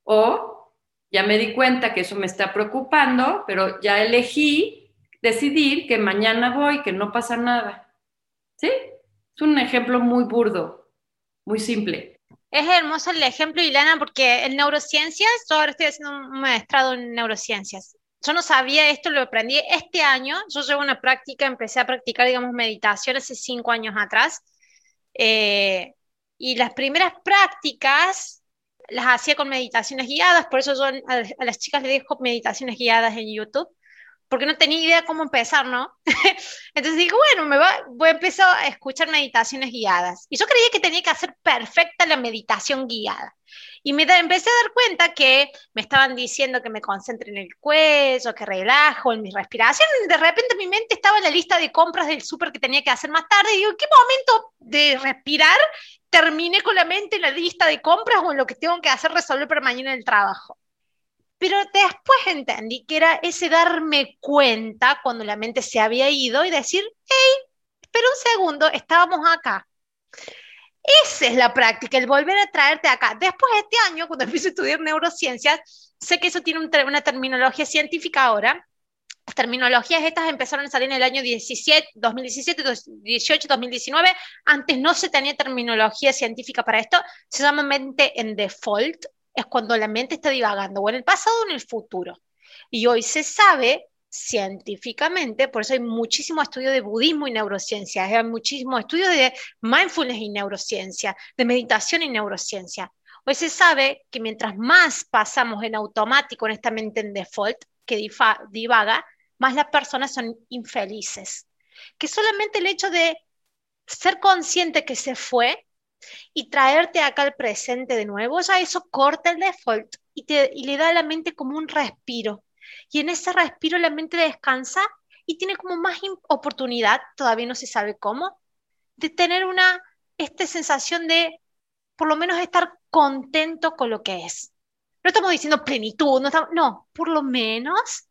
S3: o ya me di cuenta que eso me está preocupando, pero ya elegí decidir que mañana voy, que no pasa nada. ¿Sí? Es un ejemplo muy burdo, muy simple.
S2: Es hermoso el ejemplo, Ilana, porque en neurociencias, yo ahora estoy haciendo un maestrado en neurociencias yo no sabía esto, lo aprendí este año. Yo llevo una práctica, empecé a practicar, digamos, meditación hace cinco años atrás. Eh, y las primeras prácticas las hacía con meditaciones guiadas, por eso yo a, las chicas les dejo meditaciones guiadas en YouTube, porque no tenía idea cómo empezar, ¿no? [laughs] Entonces digo, bueno, me voy a empezar a escuchar meditaciones guiadas. Y yo creía que tenía que hacer perfecta la meditación guiada. Y me empecé a dar cuenta que me estaban diciendo que me concentre en el cuello, que relajo, en mi respiración. De repente mi mente estaba en la lista de compras del súper que tenía que hacer más tarde. Y digo, ¿en qué momento de respirar terminé con la mente en la lista de compras o en lo que tengo que hacer resolver para mañana el trabajo? Pero después entendí que era ese darme cuenta cuando la mente se había ido y decir, hey, espera un segundo, estábamos acá. Esa es la práctica, el volver a traerte acá. Después de este año, cuando [laughs] empiezo a estudiar neurociencias, sé que eso tiene una terminología científica ahora. Las terminologías estas empezaron a salir en el año 17, 2017, 2018, 2019. Antes no se tenía terminología científica para esto. Se llama mente en default. Es cuando la mente está divagando o en el pasado o en el futuro. Y hoy se sabe científicamente, por eso hay muchísimo estudio de budismo y neurociencia, hay muchísimo estudio de mindfulness y neurociencia, de meditación y neurociencia. Hoy se sabe que mientras más pasamos en automático en esta mente en default que divaga, más las personas son infelices. Que solamente el hecho de ser consciente que se fue y traerte acá al presente de nuevo, ya eso corta el default y, te, y le da a la mente como un respiro y en ese respiro la mente descansa y tiene como más oportunidad, todavía no se sabe cómo, de tener una, esta sensación de por lo menos estar contento con lo que es. No estamos diciendo plenitud, no, no, por lo menos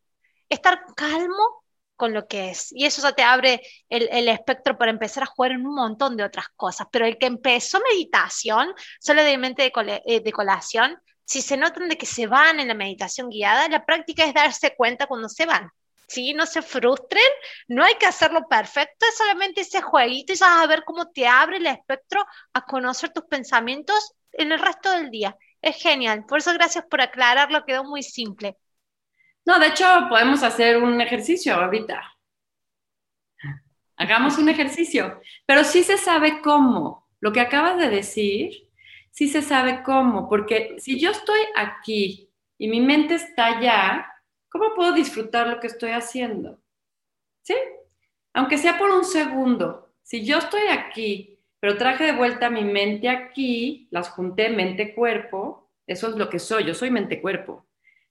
S2: estar calmo con lo que es. Y eso ya te abre el, espectro para empezar a jugar en un montón de otras cosas. Pero el que empezó meditación, solo de mente de, eh, de colación, si se notan de que se van en la meditación guiada, la práctica es darse cuenta cuando se van. ¿sí? No se frustren, no hay que hacerlo perfecto, es solamente ese jueguito y vas a ver cómo te abre el espectro a conocer tus pensamientos en el resto del día. Es genial, por eso gracias por aclararlo, quedó muy simple.
S3: No, de hecho podemos hacer un ejercicio ahorita. Hagamos un ejercicio, pero sí se sabe cómo. Lo que acabas de decir sí se sabe cómo, porque si yo estoy aquí y mi mente está allá, ¿cómo puedo disfrutar lo que estoy haciendo? ¿Sí? Aunque sea por un segundo, si yo estoy aquí, pero traje de vuelta mi mente aquí, las junté mente-cuerpo, eso es lo que soy, yo soy mente-cuerpo.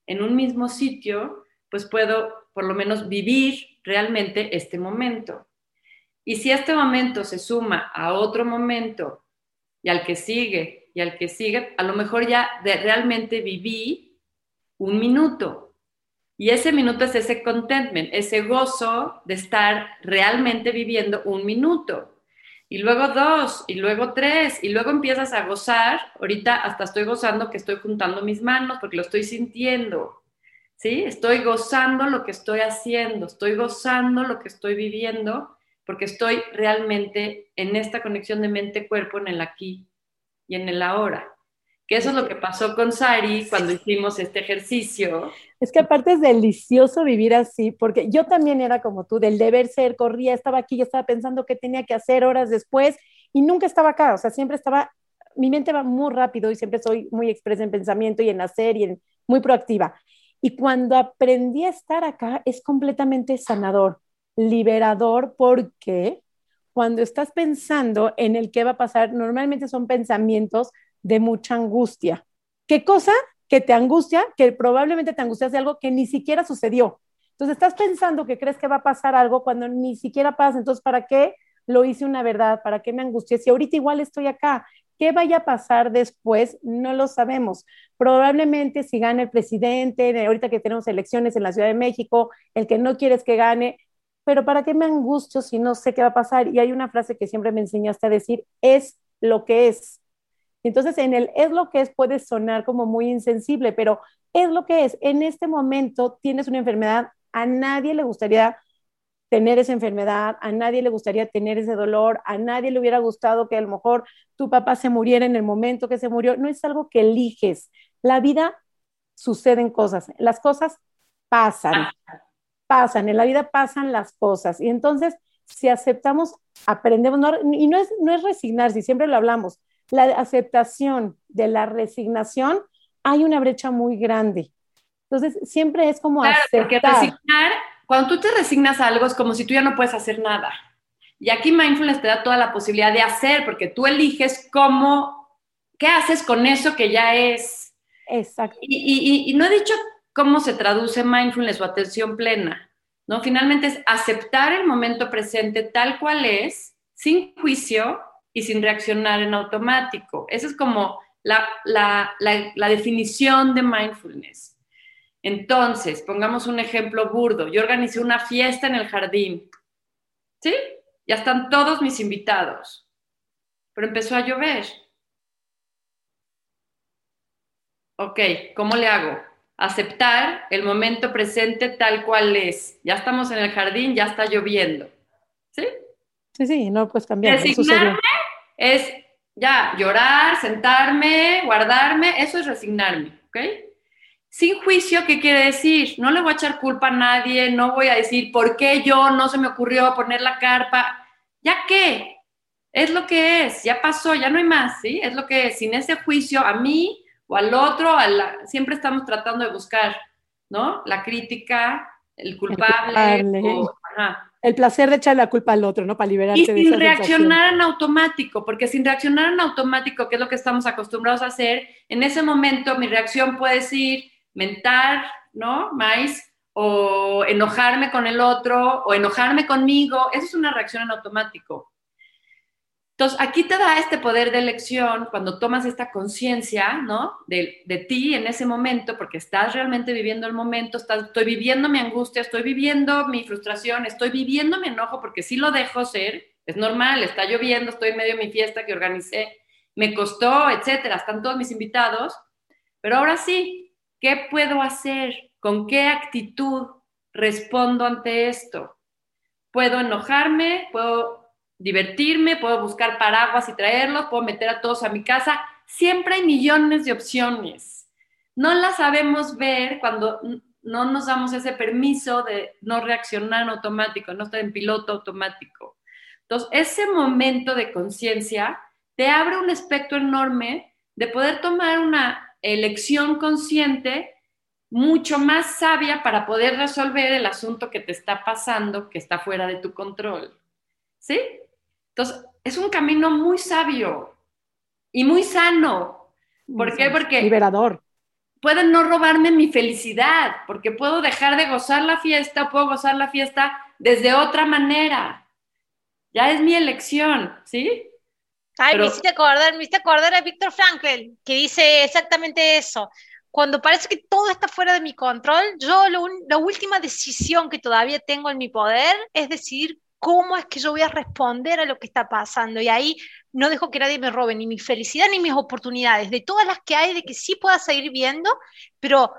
S3: En un mismo sitio, pues puedo por lo menos vivir realmente este momento. Y si este momento se suma a otro momento y al que sigue y al que sigue, a lo mejor ya realmente viví un minuto. Y ese minuto es ese contentment, ese gozo de estar realmente viviendo un minuto. Y luego dos, y luego tres, y luego empiezas a gozar. Ahorita hasta estoy gozando que estoy juntando mis manos porque lo estoy sintiendo. ¿Sí? Estoy gozando lo que estoy haciendo, estoy gozando lo que estoy viviendo porque estoy realmente en esta conexión de mente-cuerpo en el aquí y en el ahora. Que eso es lo que pasó con Sari cuando hicimos este ejercicio.
S1: Es que aparte es delicioso vivir así, porque yo también era como tú, del deber ser, corría, estaba aquí, yo estaba pensando qué tenía que hacer horas después y nunca estaba acá, o sea, siempre estaba, mi mente va muy rápido y siempre soy muy expresa en pensamiento y en hacer y en, muy proactiva. Y cuando aprendí a estar acá es completamente sanador liberador porque cuando estás pensando en el qué va a pasar, normalmente son pensamientos de mucha angustia. ¿Qué cosa? Que te angustia, que probablemente te angustias de algo que ni siquiera sucedió. Entonces estás pensando que crees que va a pasar algo cuando ni siquiera pasa. Entonces, ¿para qué lo hice una verdad? ¿Para qué me angustié? Si ahorita igual estoy acá, ¿Qué vaya a pasar después? No lo sabemos. Probablemente si gana el presidente, ahorita que tenemos elecciones en la Ciudad de México, el que no quieres que gane, pero ¿para qué me angustio si no sé qué va a pasar? Y hay una frase que siempre me enseñaste a decir, es lo que es. Entonces, en el es lo que es puede sonar como muy insensible, pero es lo que es. En este momento tienes una enfermedad, a nadie le gustaría tener esa enfermedad, a nadie le gustaría tener ese dolor, a nadie le hubiera gustado que a lo mejor tu papá se muriera en el momento que se murió. No es algo que eliges. La vida suceden cosas, las cosas pasan pasan, en la vida pasan las cosas. Y entonces, si aceptamos, aprendemos, y no es, no es resignar, si siempre lo hablamos, la aceptación de la resignación, hay una brecha muy grande. Entonces, siempre es como
S3: claro, Porque resignar, cuando tú te resignas a algo, es como si tú ya no puedes hacer nada. Y aquí mindfulness te da toda la posibilidad de hacer, porque tú eliges cómo, qué haces con eso que ya es.
S1: Exacto.
S3: Y, y, y no he dicho cómo se traduce mindfulness o atención plena, ¿no? Finalmente es aceptar el momento presente tal cual es, sin juicio y sin reaccionar en automático. Esa es como la, la definición de mindfulness. Entonces, pongamos un ejemplo burdo. Yo organicé una fiesta en el jardín. ¿Sí? Ya están todos mis invitados. Pero empezó a llover. Ok, ¿cómo le hago? aceptar el momento presente tal cual es. Ya estamos en el jardín, ya está lloviendo. ¿Sí?
S1: Sí, sí, no puedes cambiar.
S3: Resignarme es ya llorar, sentarme, guardarme, eso es resignarme, ¿ok? Sin juicio, ¿qué quiere decir? No le voy a echar culpa a nadie, no voy a decir por qué yo no se me ocurrió poner la carpa. ¿Ya qué? Es lo que es, ya pasó, ya no hay más, ¿sí? Es lo que es. Sin ese juicio, a mí o al otro, siempre estamos tratando de buscar, ¿no? La crítica, el culpable.
S1: El, placer de echar la culpa al otro, ¿no? Para liberarte y
S3: de sin reaccionar en automático, porque sin reaccionar en automático, que es lo que estamos acostumbrados a hacer, en ese momento mi reacción puede ser mentar, ¿no? Más, o enojarme con el otro, o enojarme conmigo. Eso es una reacción en automático. Entonces, aquí te da este poder de elección cuando tomas esta conciencia, ¿no? De, de, ti en ese momento, porque estás realmente viviendo el momento, estoy viviendo mi angustia, estoy viviendo mi frustración, estoy viviendo mi enojo, porque si lo dejo ser, es normal, está lloviendo, estoy en medio de mi fiesta que organicé, me costó, etcétera, están todos mis invitados, pero ahora sí, ¿qué puedo hacer? ¿Con qué actitud respondo ante esto? ¿Puedo enojarme? ¿Puedo divertirme, puedo buscar paraguas y traerlos, puedo meter a todos a mi casa. Siempre hay millones de opciones. No las sabemos ver cuando no nos damos ese permiso de no reaccionar automático, no estar en piloto automático. Entonces, ese momento de conciencia te abre un espectro enorme de poder tomar una elección consciente mucho más sabia para poder resolver el asunto que te está pasando, que está fuera de tu control. ¿Sí? Entonces, es un camino muy sabio y muy sano. ¿Por qué? Porque...
S1: Liberador.
S3: Pueden no robarme mi felicidad, porque puedo dejar de gozar la fiesta, puedo gozar la fiesta desde otra manera. Ya es mi elección, ¿sí?
S2: Ay, me hiciste acordar, me hiciste acordar a Víctor Frankl, que dice exactamente eso. Cuando parece que todo está fuera de mi control, yo la última decisión que todavía tengo en mi poder es decidir cómo es que yo voy a responder a lo que está pasando. Y ahí no dejo que nadie me robe ni mi felicidad ni mis oportunidades, de todas las que hay, de que sí pueda seguir viendo, pero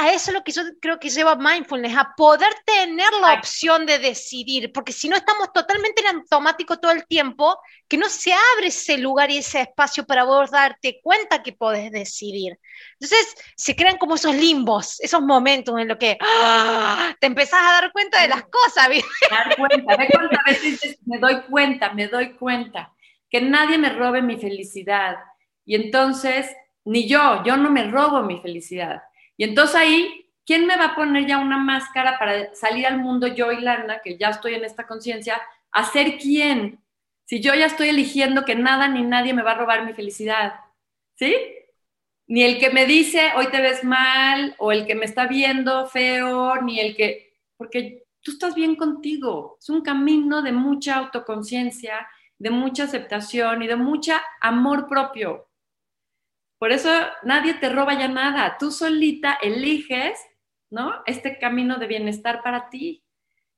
S2: a eso es lo que yo creo que lleva mindfulness, a poder tener la opción de decidir, porque si no estamos totalmente en automático todo el tiempo, que no se abre ese lugar y ese espacio para vos darte cuenta que podés decidir. Entonces se crean como esos limbos, esos momentos en los que ¡ah! te empezás a dar cuenta de las cosas. [laughs]
S3: Dar cuenta, a veces me doy cuenta, me doy cuenta, que nadie me robe mi felicidad. Y entonces, ni yo, yo no me robo mi felicidad y entonces ahí, ¿quién me va a poner ya una máscara para salir al mundo yo y Lana, que ya estoy en esta conciencia, a ser quién? Si yo ya estoy eligiendo que nada ni nadie me va a robar mi felicidad, ¿sí? Ni el que me dice, hoy te ves mal, o el que me está viendo feo, ni el que, porque tú estás bien contigo. Es un camino de mucha autoconciencia, de mucha aceptación y de mucha amor propio. Por eso nadie te roba ya nada. Tú solita eliges, ¿no? Este camino de bienestar para ti.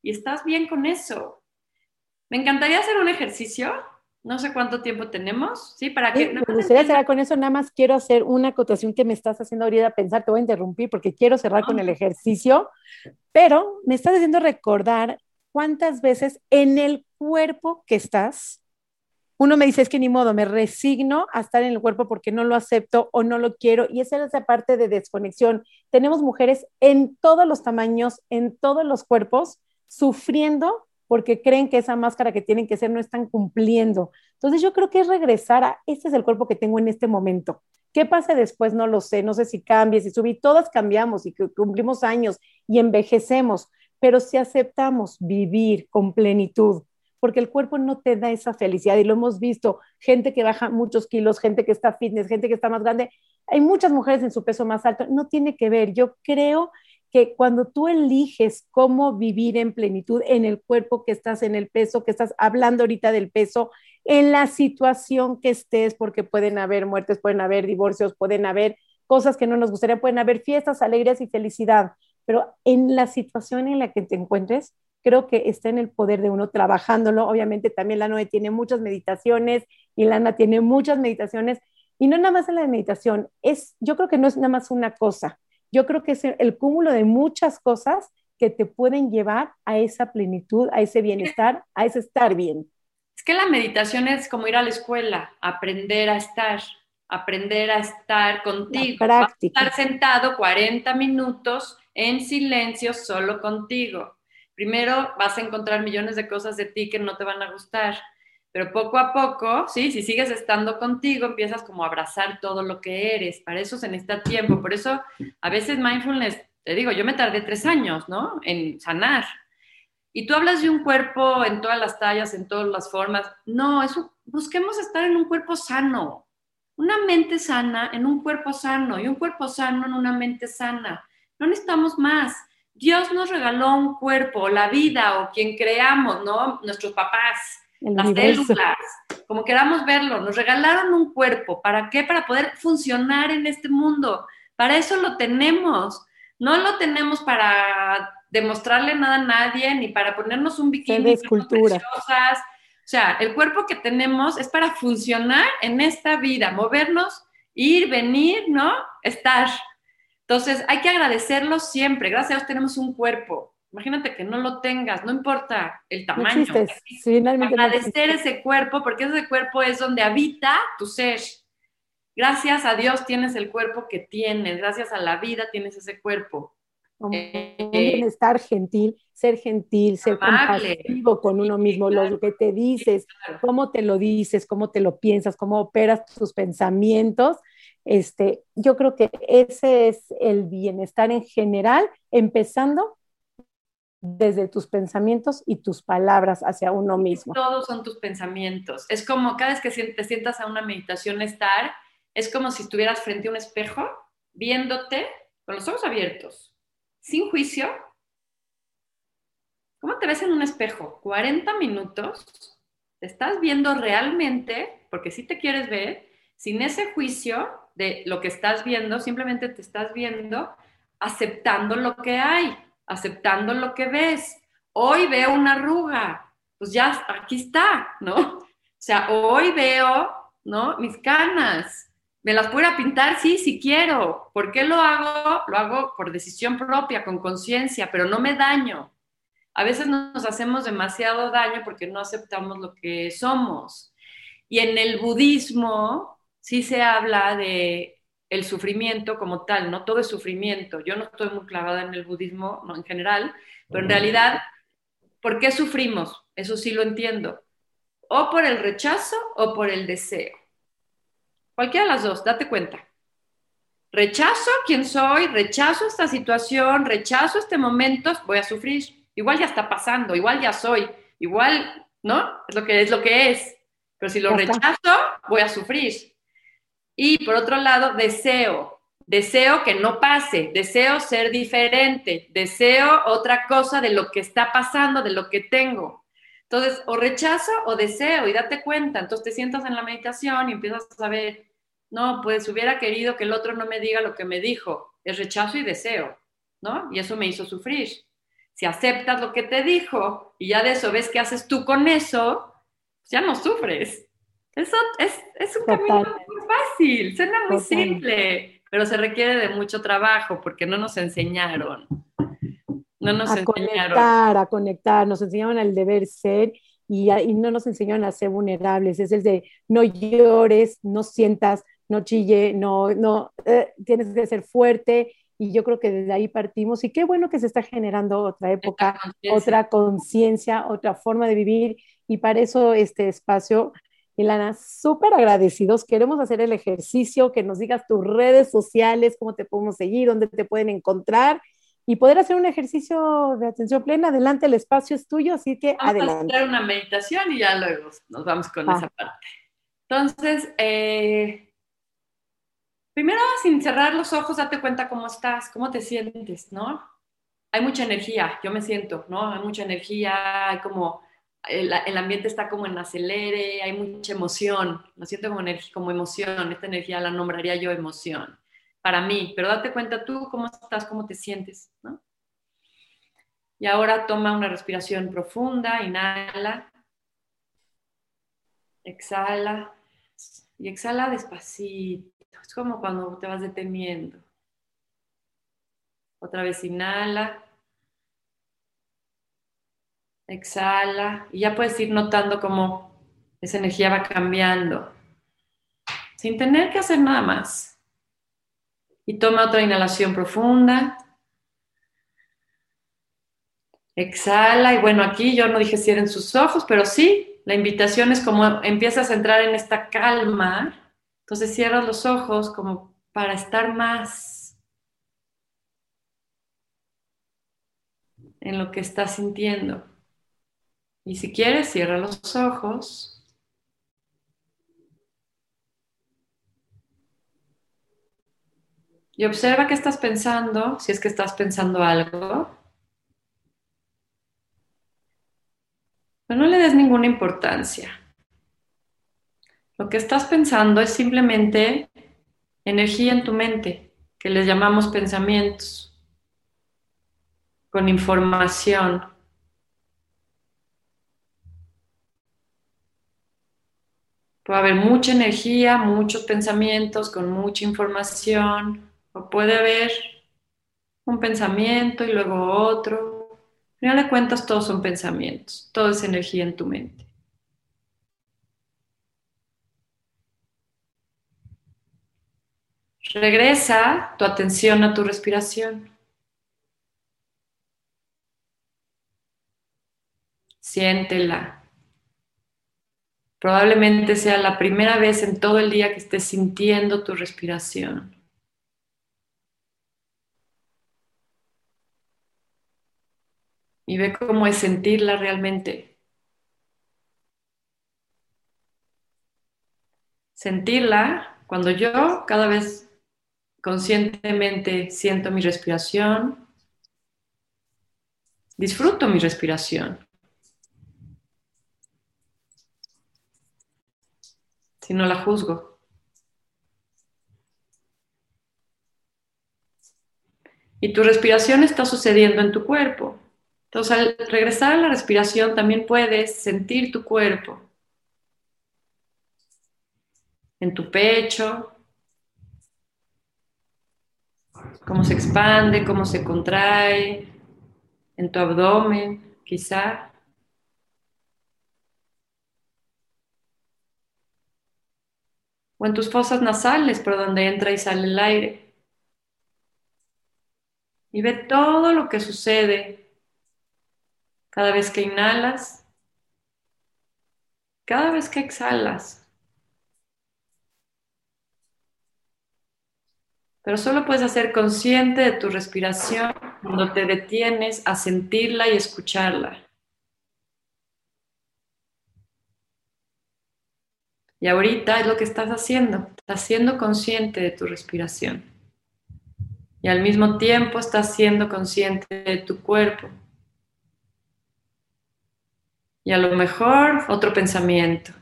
S3: Y estás bien con eso. Me encantaría hacer un ejercicio. No sé cuánto tiempo tenemos, ¿sí? Para que...
S1: me gustaría cerrar con eso. Nada más quiero hacer una acotación que me estás haciendo ahorita pensar. Te voy a interrumpir porque quiero cerrar con el ejercicio. Pero me estás haciendo recordar cuántas veces en el cuerpo que estás, uno me dice, es que ni modo, me resigno a estar en el cuerpo porque no lo acepto o no lo quiero. Y esa es esa parte de desconexión. Tenemos mujeres en todos los tamaños, en todos los cuerpos, sufriendo porque creen que esa máscara que tienen que ser no están cumpliendo. Entonces yo creo que es regresar a, este es el cuerpo que tengo en este momento. ¿Qué pasa después? No lo sé, no sé si cambie, si subí, todas cambiamos y cumplimos años y envejecemos, pero si aceptamos vivir con plenitud, porque el cuerpo no te da esa felicidad y lo hemos visto, gente que baja muchos kilos, gente que está fitness, gente que está más grande, hay muchas mujeres en su peso más alto, no tiene que ver, yo creo que cuando tú eliges cómo vivir en plenitud en el cuerpo que estás, en el peso que estás hablando ahorita del peso, en la situación que estés, porque pueden haber muertes, pueden haber divorcios, pueden haber cosas que no nos gustaría, pueden haber fiestas, alegrías y felicidad, pero en la situación en la que te encuentres, creo que está en el poder de uno trabajándolo. Obviamente también la Noe tiene muchas meditaciones y Lana tiene muchas meditaciones. Y no nada más en la meditación, es, yo creo que no es nada más una cosa, yo creo que es el cúmulo de muchas cosas que te pueden llevar a esa plenitud, a ese bienestar, a ese estar bien.
S3: Es que la meditación es como ir a la escuela, aprender a estar, aprender a estar contigo, estar sentado 40 minutos en silencio solo contigo primero vas a encontrar millones de cosas de ti que no te van a gustar, pero poco a poco, ¿sí? Si sigues estando contigo, empiezas como a abrazar todo lo que eres. Para eso se necesita tiempo. Por eso a veces mindfulness, te digo, yo me tardé tres años, ¿no? En sanar. Y tú hablas de un cuerpo en todas las tallas, en todas las formas. No, eso, busquemos estar en un cuerpo sano. Una mente sana en un cuerpo sano y un cuerpo sano en una mente sana. No necesitamos más. Dios nos regaló un cuerpo, la vida o quien creamos, ¿no? Nuestros papás, las células, como queramos verlo, nos regalaron un cuerpo. ¿Para qué? Para poder funcionar en este mundo. Para eso lo tenemos. No lo tenemos para demostrarle nada a nadie, ni para ponernos un bikini.
S1: De escultura.
S3: O sea, el cuerpo que tenemos es para funcionar en esta vida, movernos, ir, venir, ¿no? Estar. Entonces, hay que agradecerlo siempre. Gracias a Dios tenemos un cuerpo. Imagínate que no lo tengas, no importa el tamaño. Agradecer ese cuerpo, porque ese cuerpo es donde habita tu ser. Gracias a Dios tienes el cuerpo que tienes, gracias a la vida tienes ese cuerpo.
S1: Un eh, bienestar gentil, ser gentil, ser compasivo con uno mismo, lo que te dices, cómo te lo dices, cómo te lo piensas, cómo operas tus pensamientos, Este, yo creo que ese es el bienestar en general, empezando desde tus pensamientos y tus palabras hacia uno mismo.
S3: Todos son tus pensamientos. Es como cada vez que te sientas a una meditación estar, es como si estuvieras frente a un espejo, viéndote con los ojos abiertos, sin juicio. ¿Cómo te ves en un espejo? 40 minutos, te estás viendo realmente, porque si te quieres ver, sin ese juicio de lo que estás viendo, simplemente te estás viendo aceptando lo que hay aceptando lo que ves. Hoy veo una arruga, pues ya aquí está, ¿no? O sea, hoy veo, ¿no? Mis canas. ¿Me las puedo pintar? Sí, sí quiero. ¿Por qué lo hago? Lo hago por decisión propia, con conciencia, pero no me daño. A veces nos hacemos demasiado daño porque no aceptamos lo que somos. Y en el budismo sí se habla de el sufrimiento como tal, no todo es sufrimiento. Yo no estoy muy clavada en el budismo no, en general, pero en realidad, ¿por qué sufrimos? Eso sí lo entiendo. O por el rechazo o por el deseo. Cualquiera de las dos, date cuenta. Rechazo quién soy, rechazo esta situación, rechazo este momento, voy a sufrir. Igual ya está pasando, igual ya soy, igual, ¿no? Es lo que es lo que es. Pero si lo rechazo, voy a sufrir. Y por otro lado, deseo, deseo que no pase, deseo ser diferente, deseo otra cosa de lo que está pasando, de lo que tengo. Entonces, o rechazo o deseo y date cuenta. Entonces te sientas en la meditación y empiezas a saber, no, pues hubiera querido que el otro no me diga lo que me dijo. Es rechazo y deseo, ¿no? Y eso me hizo sufrir. Si aceptas lo que te dijo y ya de eso ves qué haces tú con eso, pues ya no sufres. Eso es, es un camino muy fácil, suena muy simple, pero se requiere de mucho trabajo porque no nos enseñaron. No nos
S1: a enseñaron. conectar, a conectar, nos enseñaron el deber ser y, y, no nos enseñaron a ser vulnerables. Es el de no llores, no sientas, no chille, no, no, eh, tienes que ser fuerte. Y yo creo que desde ahí partimos. Y qué bueno que se está generando otra época, otra conciencia, otra forma de vivir. Y para eso este espacio Ilana, súper agradecidos. Queremos hacer el ejercicio, que nos digas tus redes sociales, cómo te podemos seguir, dónde te pueden encontrar y poder hacer un ejercicio de atención plena. Adelante, el espacio es tuyo, así que
S3: vamos
S1: adelante.
S3: a hacer una meditación y ya luego nos vamos con esa parte. Entonces, eh, primero, sin cerrar los ojos, date cuenta cómo estás, cómo te sientes, ¿no? Hay mucha energía, yo me siento, ¿no? Hay mucha energía, hay como el, ambiente está como en acelere, hay mucha emoción, lo siento como, como emoción, esta energía la nombraría yo emoción para mí, pero date cuenta tú cómo estás, cómo te sientes, ¿no? Y ahora toma una respiración profunda, inhala, exhala y exhala despacito, es como cuando te vas deteniendo. Otra vez inhala Exhala y ya puedes ir notando cómo esa energía va cambiando sin tener que hacer nada más. Y toma otra inhalación profunda. Exhala y bueno, aquí yo no dije cierren sus ojos, pero sí, la invitación es como empiezas a entrar en esta calma, entonces cierras los ojos como para estar más en lo que estás sintiendo. Y si quieres, cierra los ojos. Y observa qué estás pensando, si es que estás pensando algo. Pero no le des ninguna importancia. Lo que estás pensando es simplemente energía en tu mente, que les llamamos pensamientos, con información. Puede haber mucha energía, muchos pensamientos con mucha información, o puede haber un pensamiento y luego otro. Al final de cuentas, todos son pensamientos, todo es energía en tu mente. Regresa tu atención a tu respiración. Siéntela. Probablemente sea la primera vez en todo el día que estés sintiendo tu respiración. Y ve cómo es sentirla realmente. Sentirla cuando yo cada vez conscientemente siento mi respiración, disfruto mi respiración. Si no la juzgo. Y tu respiración está sucediendo en tu cuerpo. Entonces, al regresar a la respiración, también puedes sentir tu cuerpo en tu pecho, cómo se expande, cómo se contrae, en tu abdomen, quizá. O en tus fosas nasales, por donde entra y sale el aire. Y ve todo lo que sucede cada vez que inhalas, cada vez que exhalas. Pero solo puedes hacer consciente de tu respiración cuando te detienes a sentirla y escucharla. Y ahorita es lo que estás haciendo, estás siendo consciente de tu respiración. Y al mismo tiempo estás siendo consciente de tu cuerpo. Y a lo mejor otro pensamiento.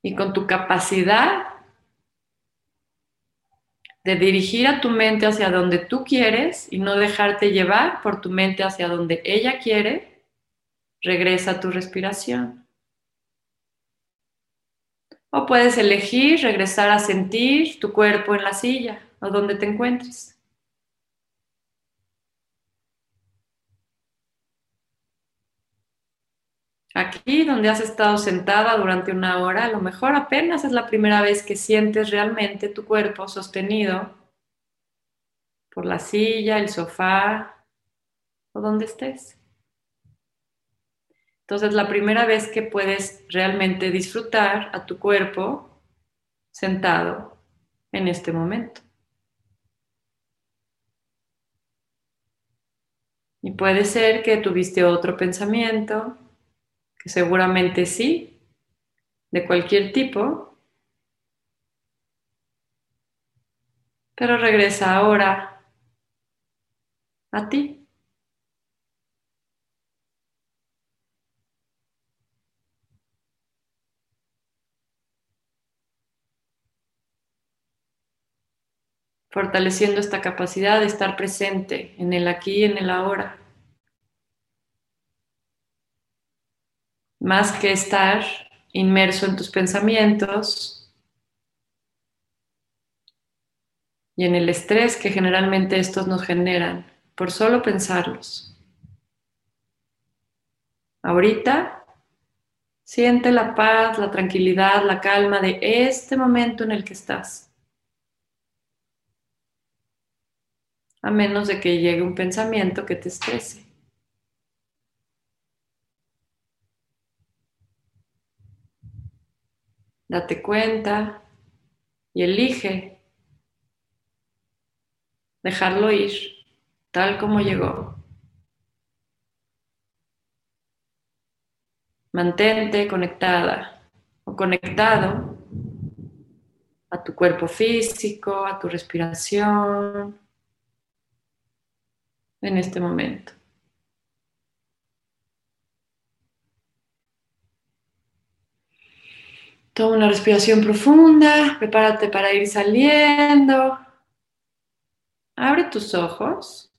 S3: y con tu capacidad de dirigir a tu mente hacia donde tú quieres y no dejarte llevar por tu mente hacia donde ella quiere, regresa a tu respiración. O puedes elegir regresar a sentir tu cuerpo en la silla o donde te encuentres. Aquí donde has estado sentada durante una hora, a lo mejor apenas es la primera vez que sientes realmente tu cuerpo sostenido por la silla, el sofá o donde estés. Entonces, la primera vez que puedes realmente disfrutar a tu cuerpo sentado en este momento. Y puede ser que tuviste otro pensamiento seguramente sí, de cualquier tipo, pero regresa ahora a ti. fortaleciendo esta capacidad de estar presente en el aquí y en el ahora. Más que estar inmerso en tus pensamientos y en el estrés que generalmente estos nos generan por solo pensarlos. Ahorita siente la paz, la tranquilidad, la calma de este momento en el que estás. A menos de que llegue un pensamiento que te estrese. Date cuenta y elige dejarlo ir tal como llegó. Mantente conectada o conectado a tu cuerpo físico, a tu respiración en este momento. Toma una respiración profunda, prepárate para ir saliendo. Abre tus ojos.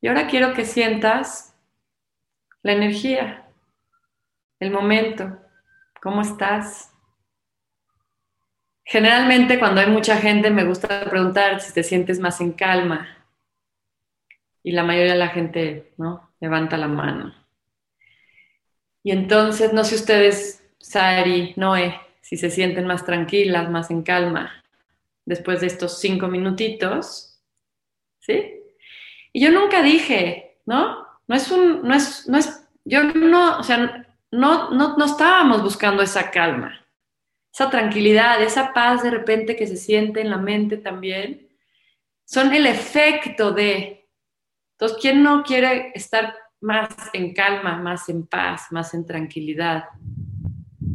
S3: Y ahora quiero que sientas la energía, el momento, cómo estás. Generalmente cuando hay mucha gente me gusta preguntar si te sientes más en calma. Y la mayoría de la gente, ¿no? Levanta la mano. Y entonces, no sé ustedes Sari, Noé, si se sienten más tranquilas, más en calma, después de estos cinco minutitos, ¿sí? Y yo nunca dije, ¿no? No es un, no es, no es, yo no, o sea, no, no, no estábamos buscando esa calma, esa tranquilidad, esa paz de repente que se siente en la mente también, son el efecto de, entonces, ¿quién no quiere estar más en calma, más en paz, más en tranquilidad?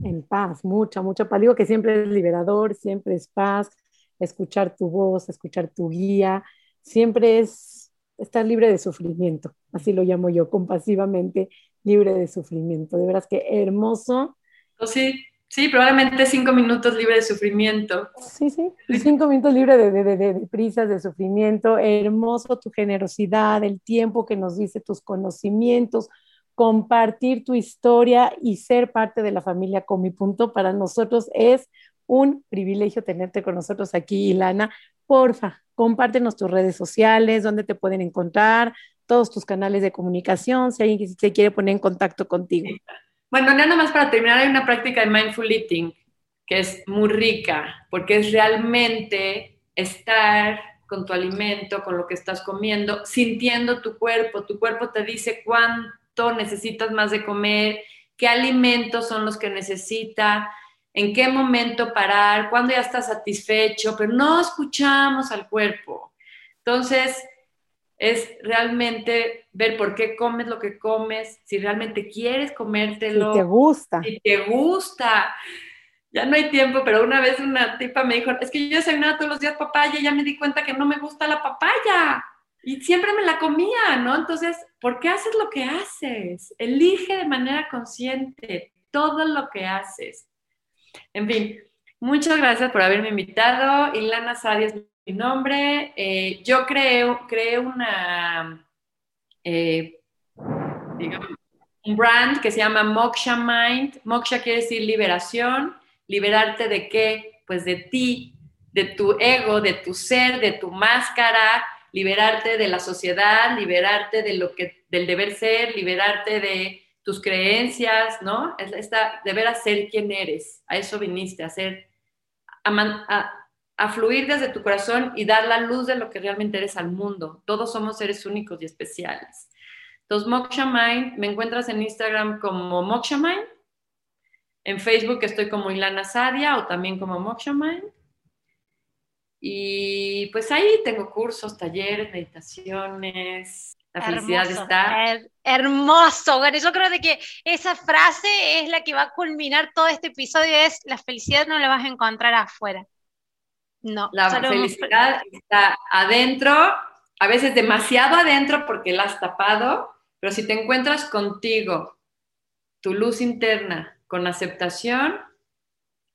S1: En paz, mucha, mucha paz. Digo que siempre es liberador, siempre es paz, escuchar tu voz, escuchar tu guía, siempre es estar libre de sufrimiento, así lo llamo yo, compasivamente libre de sufrimiento. De veras que hermoso.
S3: Oh, sí, sí, probablemente cinco minutos libre de sufrimiento.
S1: Sí, sí, cinco minutos libre de, de, de, de, prisas, de sufrimiento. Hermoso tu generosidad, el tiempo que nos dice, tus conocimientos, compartir tu historia y ser parte de la familia con mi punto para nosotros es un privilegio tenerte con nosotros aquí, Ilana. Porfa, compártenos tus redes sociales, dónde te pueden encontrar, todos tus canales de comunicación, si alguien se quiere poner en contacto contigo.
S3: Bueno, nada más para terminar, hay una práctica de mindful eating que es muy rica, porque es realmente estar con tu alimento, con lo que estás comiendo, sintiendo tu cuerpo. Tu cuerpo te dice cuánto necesitas más de comer, qué alimentos son los que necesita en qué momento parar, cuándo ya estás satisfecho, pero no escuchamos al cuerpo. Entonces, es realmente ver por qué comes lo que comes, si realmente quieres comértelo.
S1: Si te gusta.
S3: Si te gusta. Ya no hay tiempo, pero una vez una tipa me dijo, es que yo desayunaba todos los días papaya y ya me di cuenta que no me gusta la papaya. Y siempre me la comía, ¿no? Entonces, ¿por qué haces lo que haces? Elige de manera consciente todo lo que haces. En fin, muchas gracias por haberme invitado. Ilana Sadia es mi nombre. Eh, yo creo, creo una, eh, digamos, un brand que se llama Moksha Mind. Moksha quiere decir liberación. ¿Liberarte de qué? Pues de ti, de tu ego, de tu ser, de tu máscara, liberarte de la sociedad, liberarte de lo que, del deber ser, liberarte de tus creencias, ¿no? Esta, de a ser quien eres, a eso viniste, a ser, a, a, fluir desde tu corazón y dar la luz de lo que realmente eres al mundo. Todos somos seres únicos y especiales. Entonces, Moksha Mind, me encuentras en Instagram como Moksha Mind, en Facebook estoy como Ilana Sadia o también como Moksha Mind. Y pues ahí tengo cursos, talleres, meditaciones, la felicidad está.
S2: hermoso. Bueno, yo creo de que esa frase es la que va a culminar todo este episodio, es la felicidad no la vas a encontrar afuera. No.
S3: La felicidad está adentro, a veces demasiado adentro porque la has tapado, pero si te encuentras contigo, tu luz interna, con aceptación,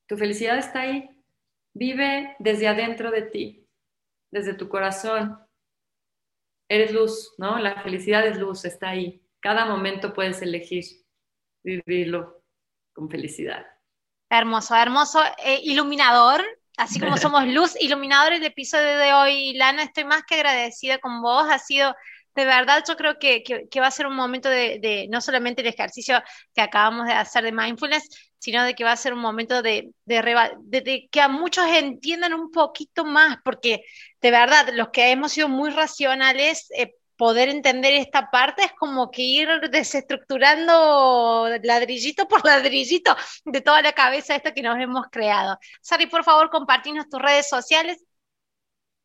S3: tu felicidad está ahí. Vive desde adentro de ti, desde tu corazón eres luz, ¿no? La felicidad es luz, está ahí. Cada momento puedes elegir vivirlo con felicidad.
S2: Hermoso, hermoso, eh, iluminador, así como [laughs] somos luz, iluminador el episodio de hoy. Lana, estoy más que agradecida con vos, ha sido de verdad yo creo que, va a ser un momento de, no solamente el ejercicio que acabamos de hacer de mindfulness, sino de que va a ser un momento de, de, que a muchos entiendan un poquito más, porque de verdad, los que hemos sido muy racionales, eh, poder entender esta parte es como que ir desestructurando ladrillito por ladrillito de toda la cabeza esta que nos hemos creado. Sari, por favor, compartinos tus redes sociales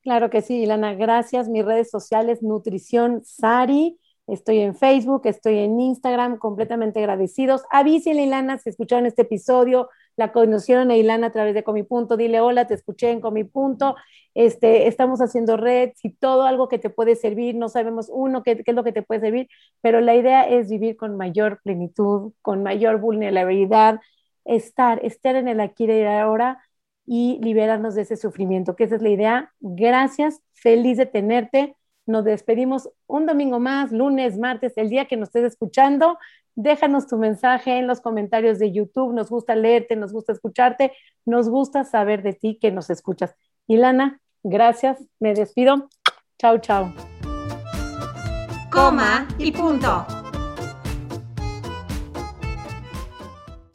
S1: Claro que sí, Ilana, gracias. Mis redes sociales, Nutrición Sari. Estoy en Facebook, estoy en Instagram, completamente agradecidos. Avísenle, Ilana, si escucharon este episodio, la conocieron a Ilana a través de Comipunto. Dile, hola, te escuché en Comipunto. Este, estamos haciendo red, si todo algo que te puede servir, no sabemos uno qué, qué es lo que te puede servir, pero la idea es vivir con mayor plenitud, con mayor vulnerabilidad, estar, estar en el aquí y ahora y liberarnos de ese sufrimiento, que esa es la idea. Gracias, feliz de tenerte. Nos despedimos un domingo más, lunes, martes, el día que nos estés escuchando. Déjanos tu mensaje en los comentarios de YouTube. Nos gusta leerte, nos gusta escucharte, nos gusta saber de ti que nos escuchas. Ilana, gracias. Me despido. Chao, chao.
S2: Coma y punto.